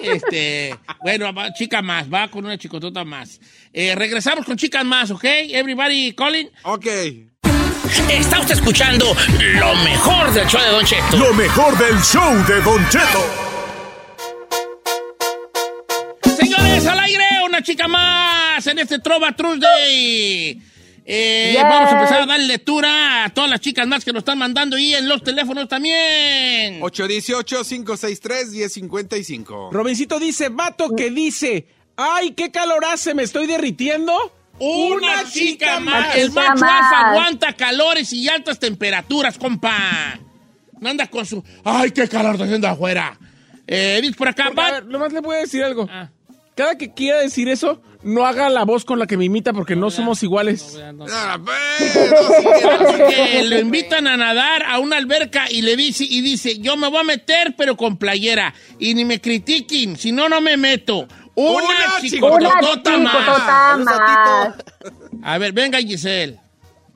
S2: este, bueno, va- chica más, va con una chicotota más. Eh, regresamos con chicas más, ¿ok? Everybody calling.
S5: Ok.
S2: Está usted escuchando lo mejor del show de Don Cheto.
S13: Lo mejor del show de Don Cheto.
S2: Señores, al aire, una chica más en este Trova Tuesday. Eh,
S11: Yes.
S2: Vamos a empezar a dar lectura a todas las chicas más que nos están mandando y en los teléfonos también.
S5: 818-563-1055.
S8: Robincito dice, vato que dice, ay, qué calor hace, me estoy derritiendo.
S2: Una chica más. El
S11: chica
S2: macho
S11: más.
S2: alfa aguanta calores y altas temperaturas, compa. No anda con su. ¡Ay, qué calor está haciendo afuera! Eh, por acá,
S8: Porque, a ver, nomás le voy a decir algo.
S2: Ah.
S8: Cada que quiera decir eso, no haga la voz con la que me imita porque no, somos iguales.
S5: No,
S2: que lo invitan a nadar a una alberca y le dice y dice yo me voy a meter pero con playera y ni me critiquen si no no me meto una,
S5: Una
S11: Una
S2: chicotota más
S11: más.
S2: a ver venga Giselle.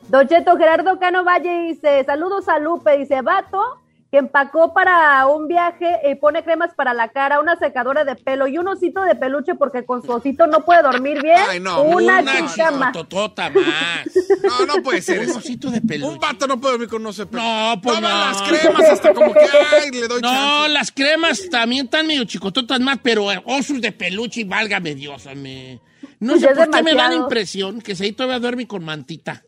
S11: Don Cheto Gerardo Cano Valle dice, saludos a Lupe, dice, vato, que empacó para un viaje y pone cremas para la cara, una secadora de pelo y un osito de peluche porque con su osito no puede dormir bien.
S5: Ay, no,
S11: una,
S2: una
S11: chica más.
S5: No, no puede ser
S2: un osito de peluche
S5: Un vato no puede dormir con no sé
S2: no pues
S5: Toma
S2: no
S5: las cremas hasta como que, ay, le doy
S2: no,
S5: chance.
S2: las cremas también están medio chicototas más, pero eh, osos de peluche y válgame Dios, me. No sé por qué me da la
S11: demasiado.
S2: impresión que se ahí todavía duerme con mantita.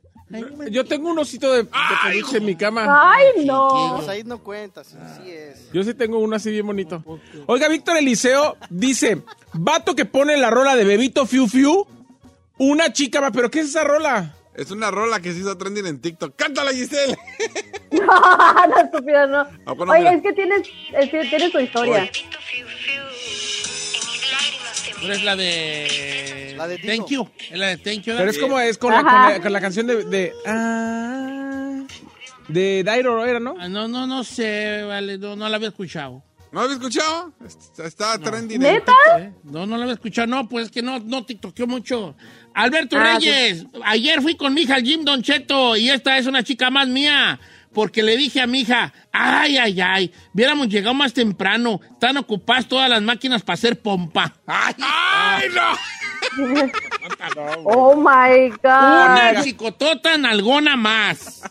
S8: Yo tengo un osito de, de peluche en mi cama.
S11: Ay, no.
S12: Pues ahí no cuentas, así es.
S8: Yo sí tengo uno así bien bonito. Oiga, Víctor Eliseo dice, vato que pone la rola de Bebito Fiu Fiu, una chica más, pero ¿qué es esa rola?
S5: Es una rola que se hizo trending en TikTok. ¡Cántala, Giselle!
S11: No, no, estúpido, no. Oye,
S5: mira.
S11: es que tienes, es que tiene su historia.
S2: Pero es la de...
S12: La de
S2: Thank you. Es la de Thank you.
S8: Pero es como es con la, con la- con la canción de... de ah, de Dairo era, ¿no?
S2: Ah, No, no, no sé, vale, no, no la había escuchado.
S5: ¿No había escuchado? Está, está trending en
S11: ¿Neta?
S2: ¿Eh? No, no la había escuchado, no, pues es que no, no tiktokeó mucho. Alberto
S11: Ah,
S2: Reyes, ayer fui con mi hija al Jim Don Cheto y esta es una chica más mía. Porque le dije a mi hija, ay, ay, ay, hubiéramos llegado más temprano. Están ocupadas todas las máquinas para hacer pompa. ¡Ay,
S5: ¡Ay, no!
S11: Oh my
S2: Una
S11: God.
S2: chicotota nalgona más.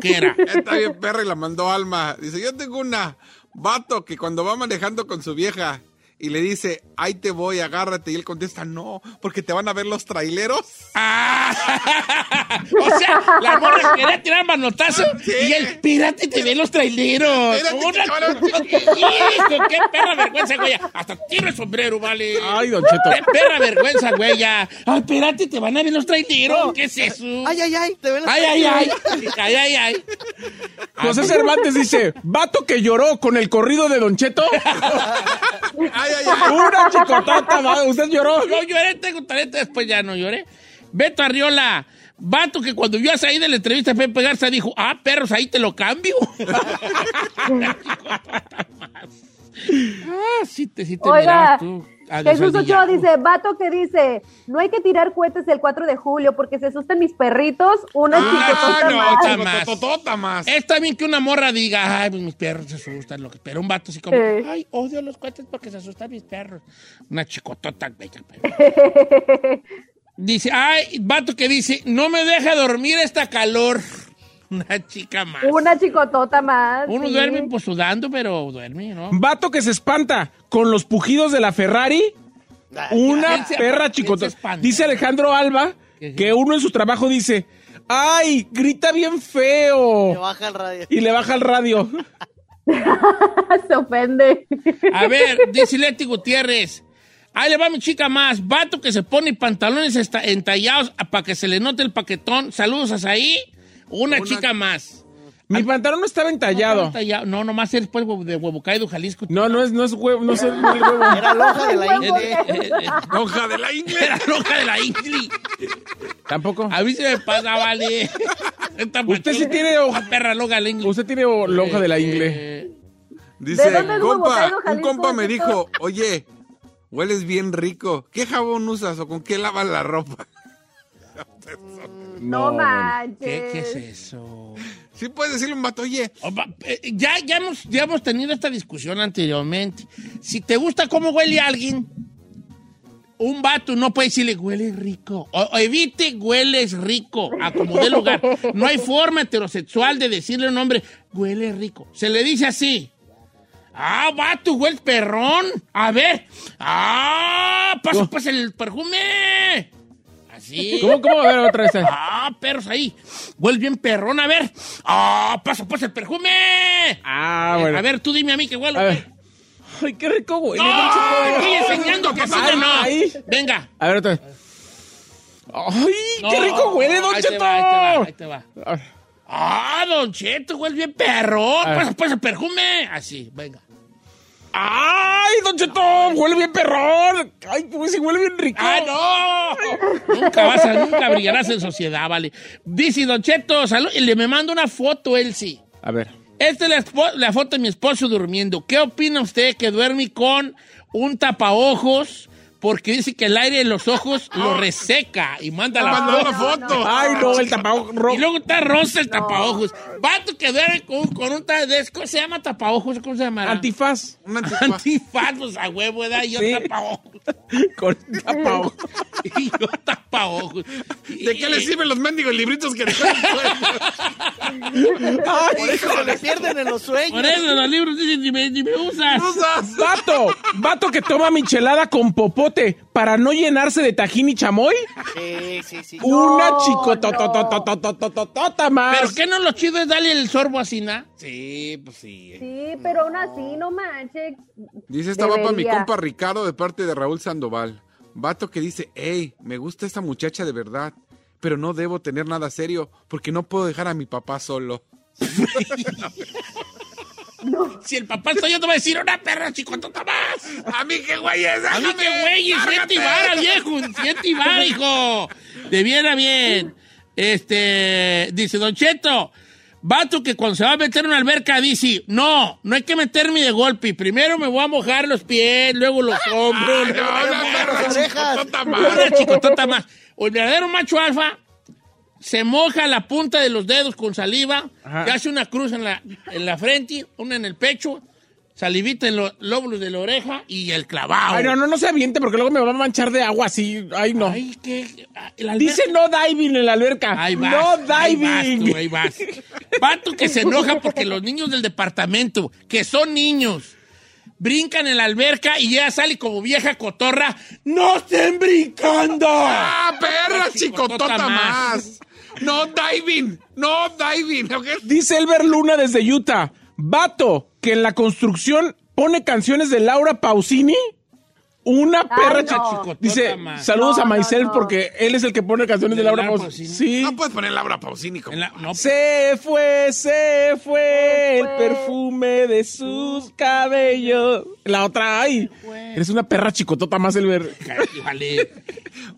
S2: ¿Qué era?
S5: Está bien perra y la mandó Alma. Dice, yo tengo una vato que cuando va manejando con su vieja y le dice, ahí te voy, agárrate. Y él contesta, no, porque te van a ver los traileros.
S2: Ah, o sea, la morra quería tirar manotazo y el pirata te ve los traileros.
S5: Espérate,
S2: qué perra vergüenza, güey. Hasta tiro el sombrero, vale.
S8: Ay, Don Cheto.
S2: Qué perra vergüenza, güey. Ay, espérate, te van a ver los traileros. ¿Qué es eso?
S12: Ay, ay, ay, te ven las
S2: Ay, ay, ay. Ay, ay, ay.
S8: José Cervantes dice, vato que lloró con el corrido de Don Cheto.
S5: Ay, ay, ay.
S8: Una chicotata, va, ¿usted lloró?
S2: Yo lloré, tengo talento, después ya no lloré. Beto Arriola, vato que cuando vio a salir de la entrevista Pepe Garza dijo, ah, perros, ahí te lo cambio. ah, sí te, sí te
S11: Oiga,
S2: tú.
S11: Jesús Ochoa dice, vato que dice, no hay que tirar cohetes el 4 de julio porque se asustan mis perritos, una
S2: Ah, no,
S11: más.
S5: Tototota más.
S2: Está bien que una morra diga, ay, pues mis perros se asustan, lo que, pero un vato así como, ay, odio los cohetes porque se asustan mis perros. Una chicotota, bella, Dice, ay, vato que dice, no me deja dormir esta calor. Una chica más.
S11: Una chicotota más.
S2: Uno
S11: sí.
S2: duerme pues sudando, pero duerme, ¿no?
S8: Vato que se espanta con los pujidos de la Ferrari. Una
S2: ¿Quién se-
S8: perra chicotota. Dice Alejandro Alba que uno en su trabajo dice, ¡ay, grita bien feo!
S12: baja el radio.
S8: Y le baja el radio.
S11: se ofende.
S2: A ver, dice Leti Gutiérrez. Ahí le va mi chica más. Vato que se pone pantalones entallados para que se le note el paquetón. Saludos a ahí. Una, chica más.
S8: Mi pantalón no estaba entallado.
S2: Entallado. No, nomás eres pues de Huevo Caído, Jalisco.
S8: No, no es, no es huevo, no es el no huevo.
S12: Era lonja de la
S2: eh,
S5: Hoja de la ingle.
S2: Era loca de la Ingli.
S8: Tampoco.
S2: A mí se me pasa, vale.
S8: Usted sí tiene hoja-
S2: perra loca de la Ingli.
S8: Usted tiene lonja de la ingle.
S2: Eh,
S5: Dice,
S11: ¿De dónde es Huevo
S5: compa,
S11: Caído,
S5: un compa me dijo, oye, hueles bien rico. ¿Qué jabón usas o con qué lavas la ropa?
S11: No,
S8: bueno.
S11: manches.
S2: ¿qué, ¿Qué es eso?
S5: Sí puedes decirle a un vato, oye,
S2: Opa, eh, Ya, ya, hemos, ya hemos tenido esta discusión anteriormente. Si te gusta cómo huele alguien, un vato no puede decirle huele rico. O, o evite hueles rico, a como dé lugar. No hay forma heterosexual de decirle a un hombre huele rico. Se le dice así. Ah, vato, huele perrón. A ver. Ah, pasa pues el perfume. Así.
S8: ¿Cómo, cómo? A ver, otra vez.
S2: Ah, perros ahí. Huele bien perrón, a ver. Ah, pasa pues el perfume.
S8: Ah, bueno.
S2: A ver, tú dime a mí que huele.
S8: A ver. Ay, qué rico huele.
S2: No, estoy enseñando que no.
S8: ay.
S2: Venga.
S8: A ver, otra vez. Ay, qué
S2: No,
S8: rico huele, Don
S2: ahí te
S8: Cheto.
S2: va, ahí te va, ahí te va. Ah, Don Cheto, huele bien perrón. Pasa pues el perfume. Así, venga.
S8: ¡Ay, Don Cheto! ¡Huele bien perrón! ¡Ay, pues sí, huele bien rico!
S2: ¡Ah, no! nunca vas a, nunca brillarás en sociedad, vale. Dice Don Cheto, salud, y le me manda una foto sí.
S8: A ver.
S2: Esta es la, la foto de mi esposo durmiendo. ¿Qué opina usted que duerme con un tapaojos? Porque dice que el aire de los ojos lo reseca y manda la
S5: mandó
S2: foto.
S5: la foto.
S8: ¡Ay, no! El tapaojos rojo.
S2: Y luego está rosa el tapaojos. Vato que duerme con, con un ta- de- ¿Cómo se llama tapaojos? ¿Cómo se llama?
S8: Antifaz.
S5: un antifaz.
S2: Antifaz, pues a huevo, ¿verdad? Y yo
S8: Sí.
S2: tapaojos.
S8: Con tapaojos.
S2: Y yo tapaojos. pa' ojos.
S5: ¿De qué le sirven los mendigos libritos que dejaron?
S12: Por eso se le pierden en los sueños.
S2: Por eso los libros dicen, ni me, ni me usas.
S8: Vato, vato que toma michelada con popote para no llenarse de tajín y chamoy.
S12: Sí, sí, sí.
S8: Una
S11: No,
S8: chicotototototototota más.
S2: ¿Pero qué no lo chido es darle el sorbo así, ¿na?
S5: Sí, pues sí.
S11: Sí, pero aún así, no manches.
S5: Dice esta va para mi compa Ricardo de parte de Raúl Sandoval. Vato que dice, hey, me gusta esta muchacha de verdad, pero no debo tener nada serio porque no puedo dejar a mi papá solo.
S2: Si el papá está voy a decir una perra chicotota más.
S5: A mí qué güey es,
S2: A mí qué güey, siete vara, viejo, siete vara, hijo. De bien a bien. Este, dice Don Cheto, vato que cuando se va a meter en una alberca dice, no, no hay que meterme de golpe. Primero me voy a mojar los pies, luego los hombros.
S5: Ay, no, chicotota más.
S2: Una chicotota más. O el verdadero macho alfa se moja la punta de los dedos con saliva,
S8: Ajá.
S2: hace una cruz en la, en la frente, una en el pecho, salivita en los lóbulos de la oreja y el clavado.
S8: Ay, no, no, no se aviente porque luego me va a manchar de agua así. Ay, no.
S2: Ay, alberca-
S8: Dice no diving en la alberca.
S2: Ahí vas,
S8: no
S2: ahí vas
S8: diving.
S2: tú, ahí vas. Pato que se enoja porque los niños del departamento, que son niños, brincan en la alberca y ella sale como vieja cotorra. ¡No estén brincando!
S5: ¡Ah, perra
S2: Chicotota
S5: chicotota
S2: más.
S5: más! No diving, no diving.
S8: Dice Elber Luna desde Utah. Vato que en la construcción pone canciones de Laura Pausini. Una perra
S11: no.
S8: chi- Dice, saludos
S11: No,
S8: a
S11: no,
S8: Maicel
S11: no.
S8: porque él es el que pone canciones de,
S2: ¿De
S8: Laura
S2: Laura
S8: Pausini. Sí.
S5: No puedes poner Laura Pausini como...
S2: En la- no,
S8: Se fue, se fue
S11: Se
S8: el
S11: fue.
S8: perfume de sus cabellos. La otra, ay, eres una perra chicotota más, Elber.
S2: Ay, vale.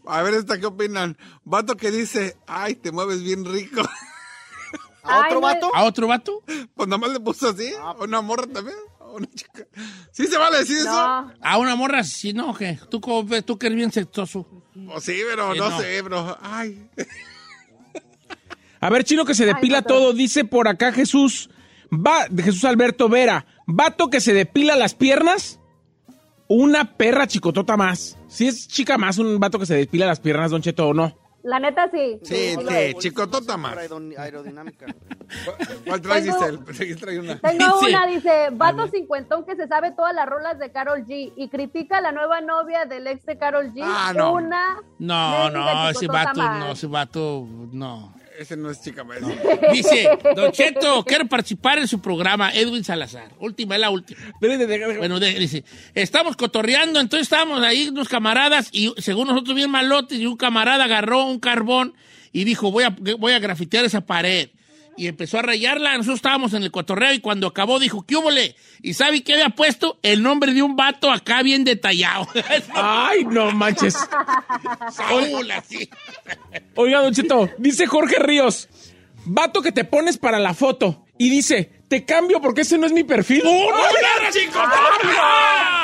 S5: A ver, esta, ¿qué opinan? Vato que dice, ay, te mueves bien rico.
S12: ¿A
S11: Ay,
S12: otro
S11: no es-
S12: vato?
S2: ¿A otro vato?
S5: Pues nada más le puso así. ¿A una morra también? ¿A una chica? ¿Sí se vale decir eso?
S2: ¿A una morra? Sí, no, ¿qué? ¿Tú? ¿Tú que eres bien sexoso?
S5: Pues sí, pero
S2: Sí,
S5: no,
S2: no.
S5: sé, bro. Ay.
S8: A ver, chino que se depila
S11: Ay,
S8: todo, dice por acá Jesús. Va, de Jesús Alberto Vera. Vato que se depila las piernas. Una perra chicotota más. Si es chica más, un vato que se depila las piernas, Don Cheto, o no.
S11: La neta sí.
S5: Sí, sí,
S11: es.
S5: chicotota más.
S12: Aerodin- Aerodinámica.
S5: ¿Cuál traes,
S11: Tengo-
S5: Giselle? Aquí trae una.
S11: Tengo
S2: Sí.
S11: una, dice, vato cincuentón que se sabe todas las rolas de Carol G y critica a la nueva novia del ex de Carol G.
S5: Ah, no.
S11: Una.
S2: No, no, ese vato, no, ese vato, no.
S5: Ese no es chica más.
S2: Dice, Don Cheto, quiero participar en su programa, Edwin Salazar. Última, es la última. Bueno, dice, estamos cotorreando, entonces estábamos ahí unos camaradas y según nosotros bien malotes y un camarada agarró un carbón y dijo, voy a, voy a grafitear esa pared. Y empezó a rayarla, nosotros estábamos en el cotorreo y cuando acabó dijo, ¿qué húbole? ¿Y sabe qué había puesto? El nombre de un vato acá bien detallado.
S8: Ay, no manches.
S2: Saúl, así.
S8: Oiga, Don Cheto, dice Jorge Ríos. Vato que te pones para la foto. Y dice, te cambio porque ese no es mi perfil.
S2: ¡Una chicotota!
S10: Y